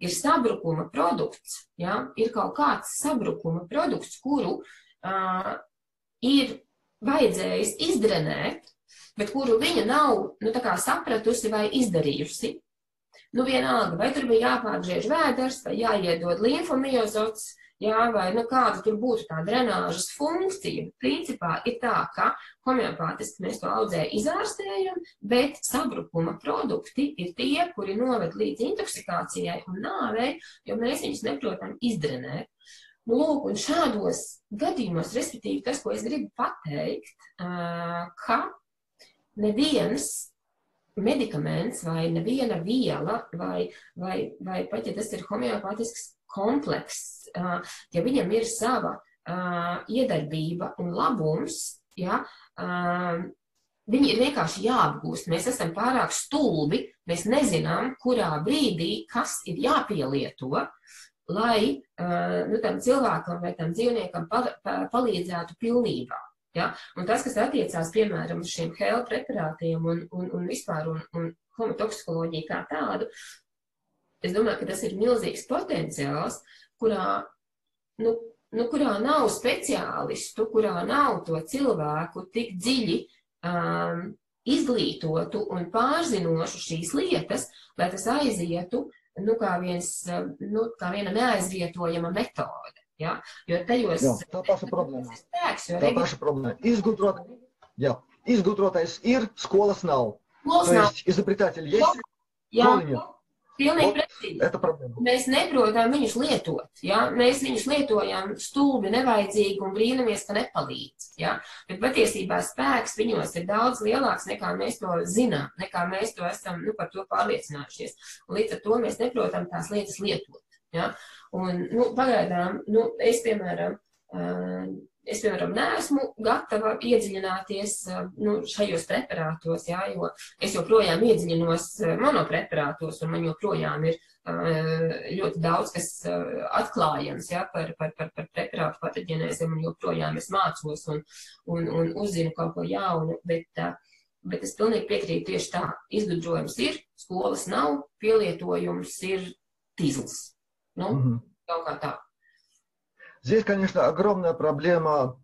[SPEAKER 5] ir sabrukuma produkts, ja? ir kaut kāds sabrukuma produkts, kuru uh, ir vajadzējis izdrenēt, bet kuru viņa nav nu, sapratusi vai izdarījusi. Nu, vienalga, vai tur bija jāpārgriež vēders, vai jāiedod līmfomiozots, jā, vai nu, kāda tur būtu tā drenāžas funkcija. Principā ir tā, ka homeopātiski mēs to audzēju izārstējam, bet sabrukuma produkti ir tie, kuri noved līdz intoksikācijai un nāvei, jo mēs viņus neprotam izdrenēt. Nu, lūk, un šādos gadījumos, respektīvi, tas, ko es gribu pateikt, ka neviens medikaments vai neviena viela, vai, vai, vai pat ja tas ir homeopātisks komplekss, ja viņam ir sava iedarbība un labums, ja, viņi ir vienkārši jāapgūst. Mēs esam pārāk stulbi, mēs nezinām, kurā brīdī kas ir jāpielieto, lai nu, tam cilvēkam vai tam dzīvniekam palīdzētu pilnībā. Ja? Un tas, kas attiecās, piemēram, uz šiem hēlu preparātiem un, un, un vispār un, un homotoksikoloģiju kā tādu, Es domāju, ka tas ir milzīgs potenciāls, kurā, nu, nu, kurā nav speciālistu, kurā nav to cilvēku tik dziļi um, izglītotu un pārzinošu šīs lietas, lai tas aizietu nu, kā, viens, nu, kā viena neaizvietojama metode. Ja? Jo tajos
[SPEAKER 2] Jā, tā paša problēma.
[SPEAKER 5] tas ir spēks, jo
[SPEAKER 2] Tā
[SPEAKER 5] regi-
[SPEAKER 2] paša problēma. Izgudrot, jā, izgudrotais ir, skolas nav.
[SPEAKER 5] skolas
[SPEAKER 2] То
[SPEAKER 5] nav.
[SPEAKER 2] есть изобретатель есть,
[SPEAKER 5] Jā,
[SPEAKER 2] školu нет.
[SPEAKER 5] pilnīgi
[SPEAKER 2] Вот
[SPEAKER 5] precīzi.
[SPEAKER 2] это проблема.
[SPEAKER 5] Mēs neprotam viņus lietot. Ja? Mēs viņus lietojam stulbi, nevajadzīgi un brīnamies, ka nepalīdz. Ja? Bet patiesībā spēks viņos ir daudz lielāks nekā mēs to zinām, nekā mēs to esam nu, par to pārliecinājušies. Un līdz ar to mēs neprotam tās lietas lietot. Ja? Un, nu, pagaidām, nu, es, piemēram, es, piemēram, neesmu gatava iedziļināties nu, šajos preparātos, ja? jo es joprojām iedziļinos monopreparātos, un man joprojām ir ļoti daudz kas atklājams ja, par, par, par, par preparātu patoģenēzēm, un joprojām es mācos un, un, un uzzinu kaut ko jaunu, bet, bet es pilnīgi piekrītu tieši tā. Izgudrojums ir, skolas nav, pielietojums ir tīzls. Nu, kaut kā tā.
[SPEAKER 2] Здесь, конечно, огромная проблема,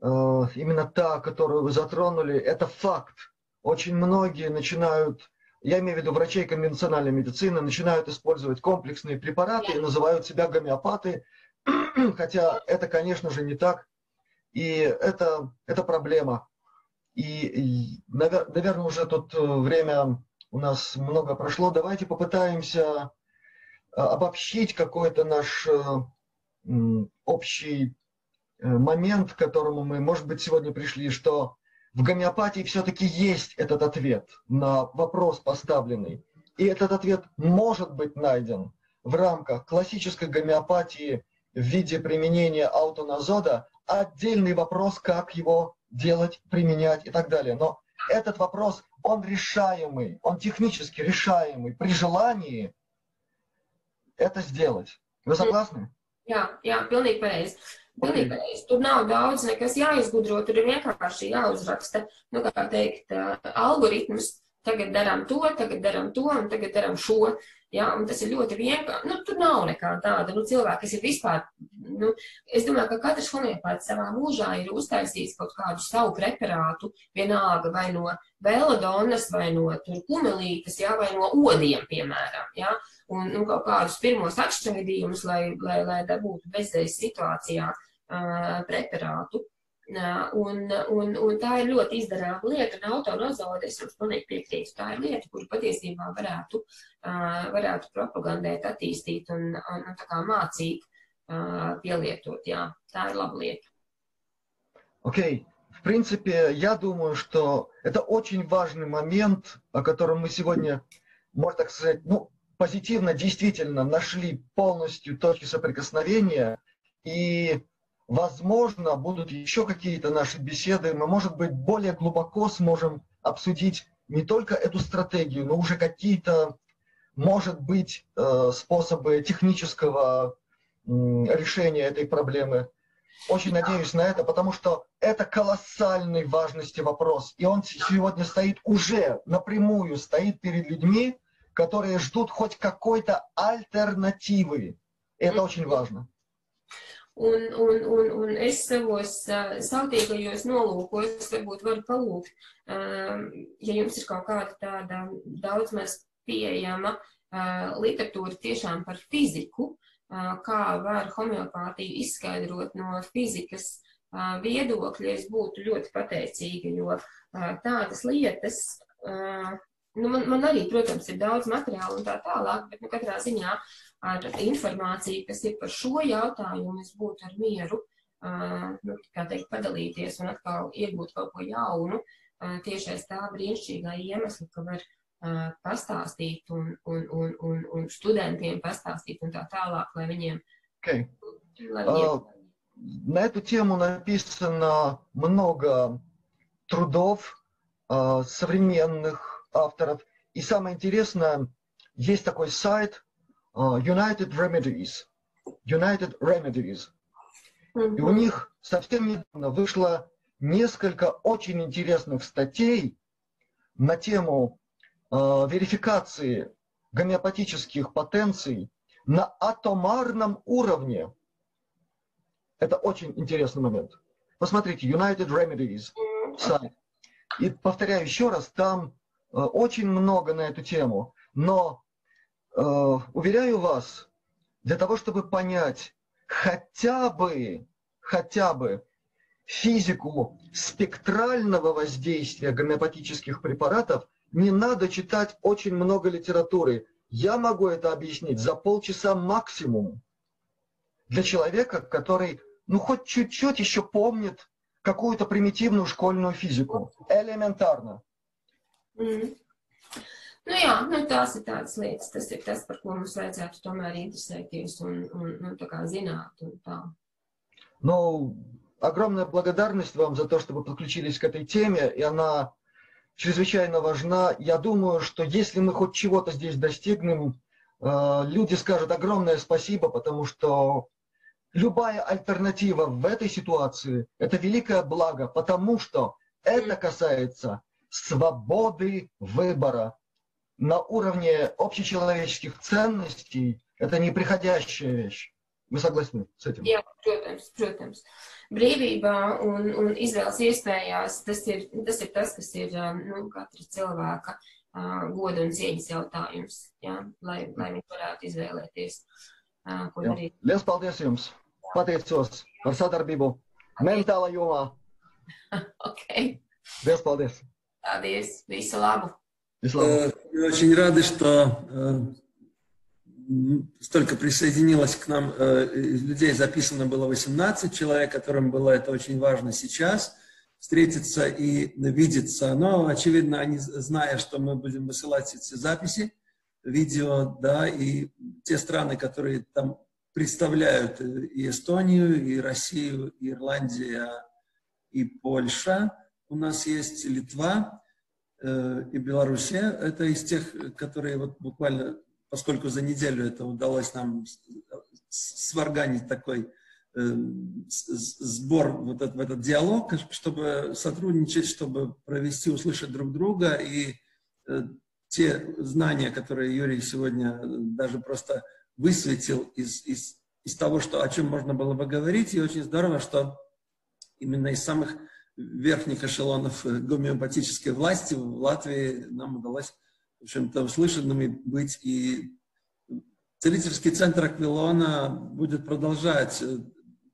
[SPEAKER 2] э, именно та, которую вы затронули, это факт. Очень многие начинают, я имею в виду врачей конвенциональной медицины, начинают использовать комплексные препараты и называют себя гомеопаты, хотя это, конечно же, не так. И это, это проблема. И, наверное, уже тут э, время у нас много прошло. Давайте попытаемся обобщить какой-то наш э, общий э, момент, к которому мы, может быть, сегодня пришли, что в гомеопатии все-таки есть этот ответ на вопрос поставленный. И этот ответ может быть найден в рамках классической гомеопатии в виде применения аутоназода. Отдельный вопрос, как его делать, применять и так далее. Но этот вопрос, он решаемый, он технически решаемый. При желании это сделать. Вы согласны?
[SPEAKER 5] Jā, jā, pilnīgi pareizi. Pilnīgi pareizi. Tur nav daudz nekas jāizgudro, tur ir vienkārši jāuzraksta, nu, kā teikt, ā, algoritms. Tagad darām to, tagad darām to, un tagad darām šo. Jā, un tas ir ļoti vienkārši. Nu, tur nav nekā tāda. Nu, cilvēki, kas ir vispār, nu, es domāju, ka katrs homeopāts savā mūžā ir uztaisījis kaut kādu savu preparātu, vienalga vai no velodonas, vai no tur kumelītes, jā, vai no odiem, piemēram, jā. Un, nu, kaut kādus pirmos atšķaidījumus, lai, lai, lai dabūtu bezdejas situācijā uh, preparātu. Uh, un, un, un tā ir ļoti izdarāma lieta, un autonozode, es jums pilnīgi piekrītu, tā ir lieta, kuru patiesībā varētu, uh, varētu propagandēt, attīstīt un, un, un tā kā mācīt, uh, pielietot, jā, tā ir laba lieta.
[SPEAKER 2] Окей. В принципе, я думаю, что это очень важный момент, о котором мы сегодня, можно так сказать, ну, позитивно действительно нашли полностью точки соприкосновения. И, возможно, будут еще какие-то наши беседы. Мы, может быть, более глубоко сможем обсудить не только эту стратегию, но уже какие-то, может быть, э, способы технического решения этой проблемы. Очень надеюсь на это, потому что это колоссальной важности вопрос. И он сегодня стоит уже напрямую, стоит перед людьми, которые ждут хоть какой-то альтернативы. И это очень важно.
[SPEAKER 5] Un, un, un, un es savos uh, sautīgajos nolūkos varbūt varu palūgt, um, ja jums ir kaut kāda tāda daudz maz pieejama uh, literatūra tiešām par fiziku, uh, kā var homeopātiju izskaidrot no fizikas uh, viedokļa, es būtu ļoti pateicīga, jo uh, tādas lietas, uh, nu, man, man arī, protams, ir daudz materiālu un tā tālāk, bet nu, katrā ziņā ar informāciju, kas ir par šo jautājumu, es būtu ar mieru, uh, nu, kā teikt, padalīties un atkal iegūt kaut ko jaunu, uh, tieši aiz tā brīnišķīgā iemesla, ka var uh, pastāstīt un, un, un, un, un studentiem pastāstīt un tā tālāk, lai viņiem,
[SPEAKER 2] Окей.
[SPEAKER 5] lai viņiem
[SPEAKER 2] А, На эту тему написано много трудов а, современных авторов. И самое интересное, есть такой сайт а, United Remedies. United Remedies. И у них совсем недавно вышло несколько очень интересных статей на тему э, верификации гомеопатических потенций на атомарном уровне. Это очень интересный момент. Посмотрите, United Remedies сайт. И повторяю еще раз, там э, очень много на эту тему. Но э, уверяю вас, для того, чтобы понять, хотя бы, хотя бы физику спектрального воздействия гомеопатических препаратов не надо читать очень много литературы. Я могу это объяснить за полчаса максимум для человека, который, ну, хоть чуть-чуть еще помнит какую-то примитивную школьную физику. Элементарно.
[SPEAKER 5] Mm. Nu jā, nu tās ir tādas lietas, tas ir tas, par ko mums vajadzētu tomēr interesēties un, un nu, tā kā zināt un tā.
[SPEAKER 2] Ну, огромная благодарность вам за то, что вы подключились к этой теме, и она чрезвычайно важна. Я думаю, что если мы хоть чего-то здесь достигнем, э, люди скажут огромное спасибо, потому что любая альтернатива в этой ситуации – это великое благо, потому что это касается свободы выбора на уровне общечеловеческих ценностей. Это неприходящая вещь. Вы согласны с этим?
[SPEAKER 5] Jā, protams, protams. Brīvībā un, un izvēles iespējās, tas ir, tas ir tas, kas ir nu, katra cilvēka uh, goda un cieņas jautājums, jā, lai, lai viņi varētu izvēlēties, uh, ko
[SPEAKER 2] Jā.
[SPEAKER 5] darīt.
[SPEAKER 2] Liels paldies jums! Pateicos par sadarbību mentālā jomā.
[SPEAKER 5] Ok,
[SPEAKER 2] Liels paldies!
[SPEAKER 5] Paldies, visu labu!
[SPEAKER 1] Э, Мы очень рады, что э, столько присоединилось к нам э, людей. Записано было 18 человек, которым было это очень важно сейчас встретиться и видеться. Но, очевидно, они, зная, что мы будем высылать эти записи, видео, да, и те страны, которые там представляют и Эстонию, и Россию, и Ирландия, и Польша. У нас есть Литва, э, и Белоруссия. Это из тех, которые вот буквально, поскольку за неделю это удалось нам сварганить такой э, сбор вот этот, этот диалог, чтобы сотрудничать, чтобы провести, услышать друг друга и э, те знания, которые Юрий сегодня даже просто высветил из, из, из того, что, о чем можно было бы говорить, и очень здорово, что именно из самых верхних эшелонов э, гомеопатической власти в Латвии нам удалось, в общем-то, услышанными быть. И целительский центр Аквилона будет продолжать э,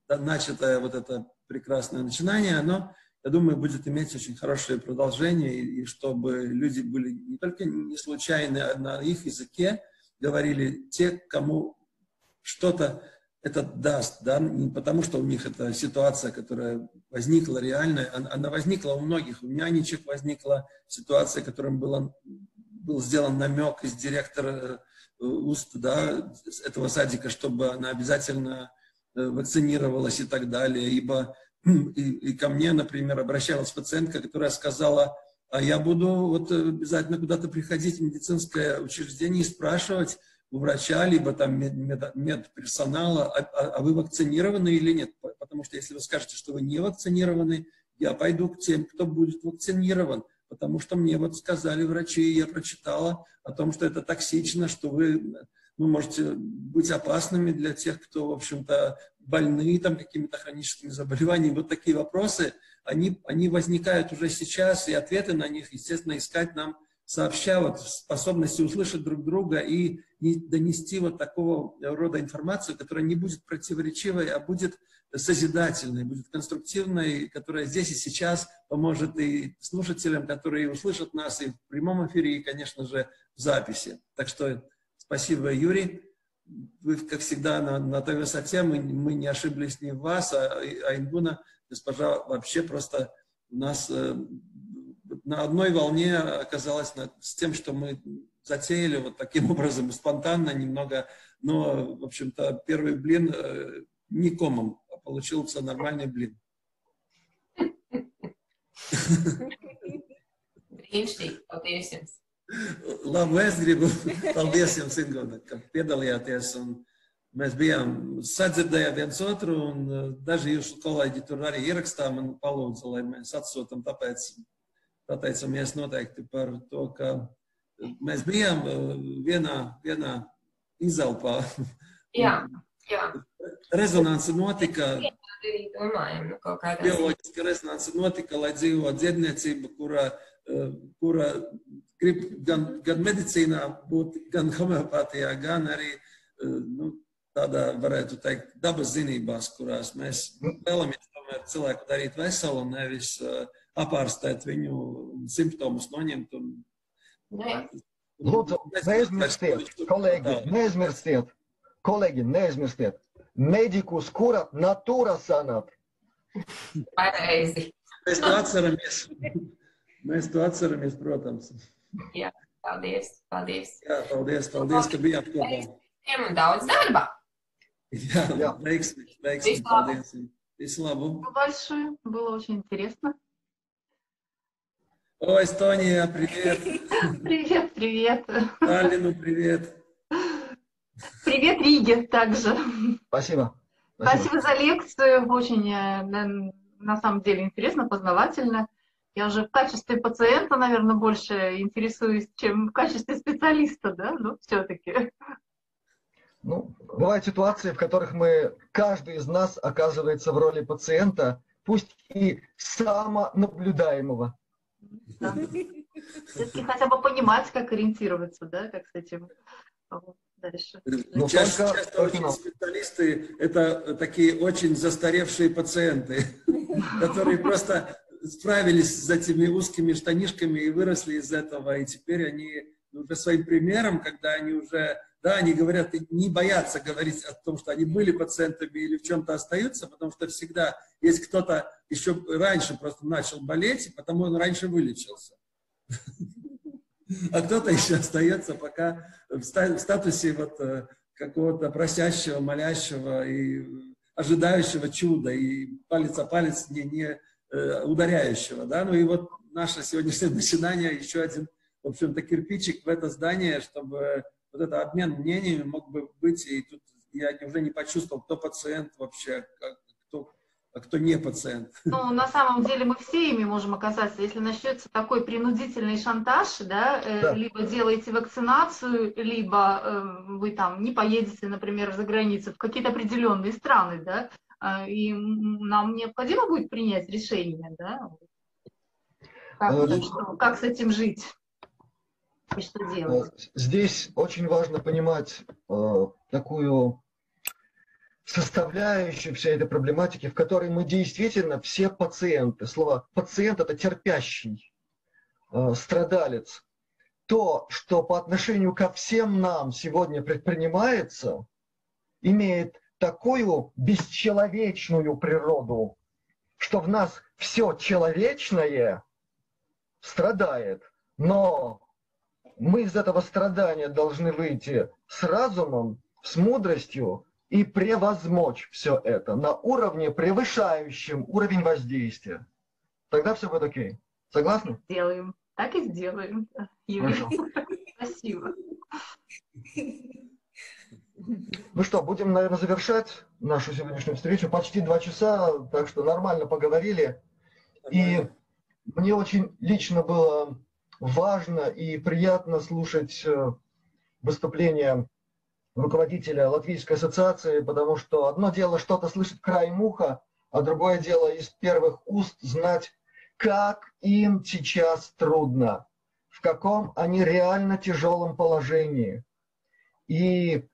[SPEAKER 1] начатое вот это прекрасное начинание, оно, я думаю, будет иметь очень хорошее продолжение, и, чтобы люди были не только не случайны, а на их языке говорили те, кому что-то это даст, да, не потому что у них это ситуация, которая возникла реальная, она, возникла у многих, у нянечек возникла ситуация, которым было, был сделан намек из директора э, уст, да, этого садика, чтобы она обязательно э, вакцинировалась и так далее, ибо м, и, и ко мне, например, обращалась пациентка, которая сказала, а я буду вот обязательно куда-то приходить в медицинское учреждение и спрашивать, у врача, либо там мед- мед- медперсонала, а, а- а вы вакцинированы или нет. По- Потому что если вы скажете, что вы не вакцинированы, я пойду к тем, кто будет вакцинирован. Потому что мне вот сказали врачи, и я прочитала о том, что это токсично, что вы ну, можете быть опасными для тех, кто, в общем-то, больны там какими-то хроническими заболеваниями. Вот такие вопросы, они, они возникают уже сейчас, и ответы на них, естественно, искать нам сообща вот способности услышать друг друга и не донести вот такого рода информацию, которая не будет противоречивой, а будет созидательной, будет конструктивной, которая здесь и сейчас поможет и слушателям, которые услышат нас и в прямом эфире, и, конечно же, в записи. Так что спасибо, Юрий. Вы, как всегда, на, на той высоте. Мы, мы не ошиблись ни в вас, а, а Ингуна, госпожа, вообще просто у нас э, на одной волне оказалась на- с тем, что мы затеяли вот таким образом, спонтанно немного, но, в общем-то, первый блин э, не комом, а получился нормальный блин.
[SPEAKER 5] Brīnišķīgi, paldies jums!
[SPEAKER 1] Labu es gribu, paldies jums, Ingūna, ka piedalījāties. Un mēs bijām sadzirdējām viens otru, un eh, daži jūsu kolēģi tur arī ierakstā man palūdza, lai mēs atsūtam. Tāpēc pateicamies noteikti par to, ka mēs bijām eh, vienā, vienā izelpā.
[SPEAKER 5] Jā, jā,
[SPEAKER 1] Rezonance notika,
[SPEAKER 5] arī domājam, nu, kaut kādā
[SPEAKER 1] bioloģiska rezonance notika, lai dzīvo dziedniecība, kura, eh, kura grib gan, gan medicīnā būt, gan homeopātijā, gan arī eh, nu, tādā, varētu teikt, dabas zinībās, kurās mēs vēlamies tomēr cilvēku darīt veselu nevis uh, apārstēt viņu simptomus, noņemt. Un,
[SPEAKER 2] Jā. Lūdzu, neaizmirstiet, kolēģi, neaizmirstiet, kolēģi, neaizmirstiet, medikus kurat, natūra sanat.
[SPEAKER 5] Pareizi.
[SPEAKER 1] Mēs to atceramies. Mēs to atceramies, protams.
[SPEAKER 5] Jā, paldies, paldies.
[SPEAKER 1] Jā, paldies, paldies, ka bijāt kopā.
[SPEAKER 5] Tiem un daudz darba.
[SPEAKER 1] Jā, Jā. veiksmi, veiksmi, paldies. Visu labu.
[SPEAKER 6] Большое, было очень интересно.
[SPEAKER 1] О, Эстония, привет.
[SPEAKER 6] Привет, привет.
[SPEAKER 1] Таллину, привет.
[SPEAKER 6] Привет, Риге также.
[SPEAKER 2] Спасибо.
[SPEAKER 6] Спасибо за лекцию. Очень, э, на самом деле, интересно, познавательно. Я уже в качестве пациента, наверное, больше интересуюсь, чем в качестве специалиста, да, но все-таки.
[SPEAKER 2] Ну, бывают ситуации, в которых мы, каждый из нас оказывается в роли пациента, пусть и самонаблюдаемого.
[SPEAKER 6] Да. хотя бы понимать, как ориентироваться, да, как с этим дальше.
[SPEAKER 1] Ну, чаще, только, часто только очень специалисты это такие очень застаревшие пациенты, которые просто справились с этими узкими штанишками и выросли из этого, и теперь они уже своим примером, когда они уже, да, они говорят, не боятся говорить о том, что они были пациентами или в чем-то остаются, потому что всегда есть кто-то еще раньше просто начал болеть, потому он раньше вылечился. А кто-то еще остается пока в статусе вот э, какого-то просящего, молящего и ожидающего чуда, и палец о палец не, не э, ударяющего. Да? Ну и вот наше сегодняшнее начинание, еще один, в общем-то, кирпичик в это здание, чтобы вот этот обмен мнениями мог бы быть, и тут я уже не почувствовал, кто пациент вообще, кто а кто не пациент.
[SPEAKER 6] Ну, на самом деле мы все ими можем оказаться. Если начнется такой принудительный шантаж, да, э, да. либо делаете вакцинацию, либо э, вы там не поедете, например, за границу в какие-то определенные страны, да, э, и нам необходимо будет принять решение, да, как, э, что, как с этим жить и что делать. Э,
[SPEAKER 2] здесь очень важно понимать э, такую составляющую всей этой проблематики, в которой мы действительно все пациенты. Слово пациент – это терпящий, э, страдалец. То, что по отношению ко всем нам сегодня предпринимается, имеет такую бесчеловечную природу, что в нас все человечное страдает, но мы из этого страдания должны выйти с разумом, с мудростью, и превозмочь все это на уровне, превышающем уровень воздействия. Тогда все будет окей. Согласны?
[SPEAKER 6] Сделаем. Так и сделаем. Спасибо.
[SPEAKER 2] Ну что, будем, наверное, завершать нашу сегодняшнюю встречу. Почти два часа, так что нормально поговорили. И мне очень лично было важно и приятно слушать э, выступления руководителя Латвийской ассоциации, потому что одно дело что-то слышать краем уха, а другое дело из первых уст знать, как им сейчас трудно, в каком они реально тяжелом положении. И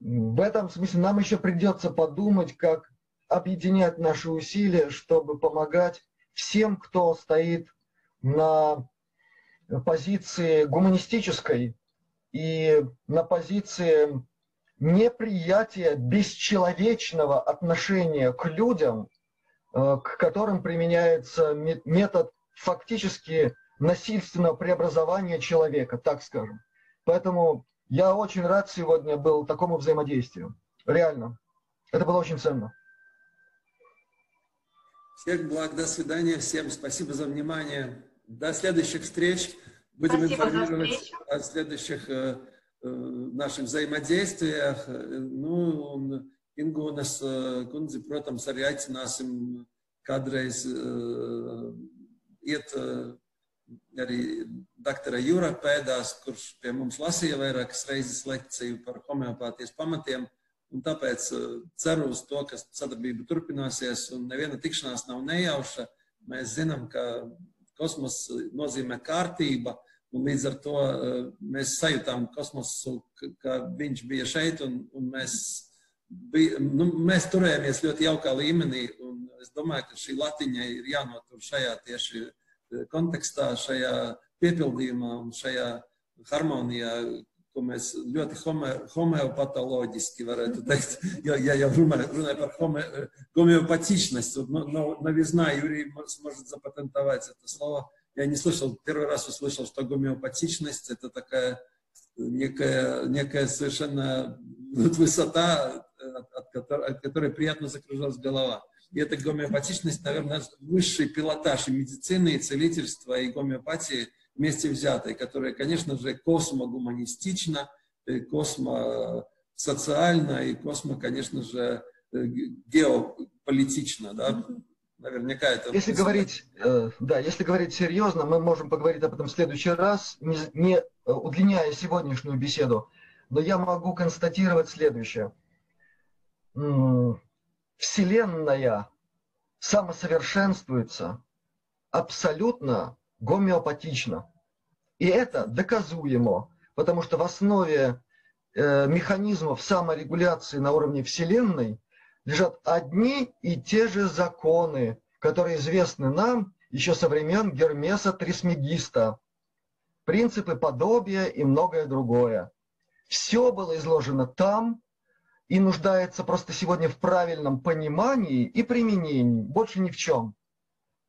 [SPEAKER 2] в этом смысле нам еще придется подумать, как объединять наши усилия, чтобы помогать всем, кто стоит на позиции гуманистической и на позиции неприятие бесчеловечного отношения к людям, э, к которым применяется метод фактически насильственного преобразования человека, так скажем. Поэтому я очень рад сегодня был такому взаимодействию. Реально. Это было очень ценно.
[SPEAKER 1] Всех благ, до свидания, всем спасибо за внимание. До следующих встреч. Будем спасибо информировать о следующих э, Э, наших взаимодействиях. Nu, un Ingūnas kundzi, protams, arī aicināsim kādreiz uh, iet uh, arī doktora Jūra pēdās, kurš pie mums lasīja vairākas reizes lekciju par homeopātijas pamatiem. Un tāpēc uh, ceru uz to, ka sadarbība turpināsies un neviena tikšanās nav nejauša. Mēs zinām, ka kosmos nozīmē kārtība, Un līdz ar to uh, mēs sajūtām kosmosu, ka, viņš bija šeit, un, un mēs bija, nu, mēs turējāmies ļoti jaukā līmenī, es domāju, ka šī latiņa ir jānotur šajā tieši eh, kontekstā, šajā piepildījumā un šajā harmonijā, ko mēs ļoti home, homeopatoloģiski varētu teikt, ja, ja jau runāju, runāju par home, гомеопатичность. Но, но новизна, Юрий сможет запатентовать это слово. Я не слышал, первый раз услышал, что гомеопатичность – это такая некая, некая совершенно высота, от которой, от которой приятно закружилась голова. И эта гомеопатичность, наверное, высший пилотаж и медицины, и целительства, и гомеопатии – вместе взятые, которые, конечно же, космогуманистично, космосоциально и космо, конечно же, геополитично, да, наверняка это...
[SPEAKER 2] Если говорить, э, да, если говорить серьезно, мы можем поговорить об этом в следующий раз, не, не удлиняя сегодняшнюю беседу, но я могу констатировать следующее. Вселенная самосовершенствуется абсолютно гомеопатично. И это доказуемо, потому что в основе э, механизмов саморегуляции на уровне Вселенной лежат одни и те же законы, которые известны нам еще со времен Гермеса Трисмегиста. Принципы подобия и многое другое. Все было изложено там и нуждается просто сегодня в правильном понимании и применении, больше ни в чем.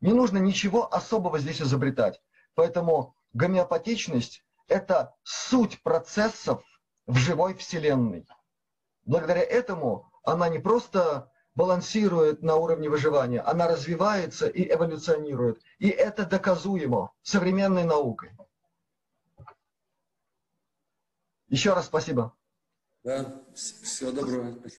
[SPEAKER 2] Не нужно ничего особого здесь изобретать. Поэтому гомеопатичность – это суть процессов в живой Вселенной. Благодаря этому она не просто балансирует на уровне выживания, она развивается и эволюционирует. И это доказуемо современной наукой. Еще раз спасибо.
[SPEAKER 1] Да, всего доброго.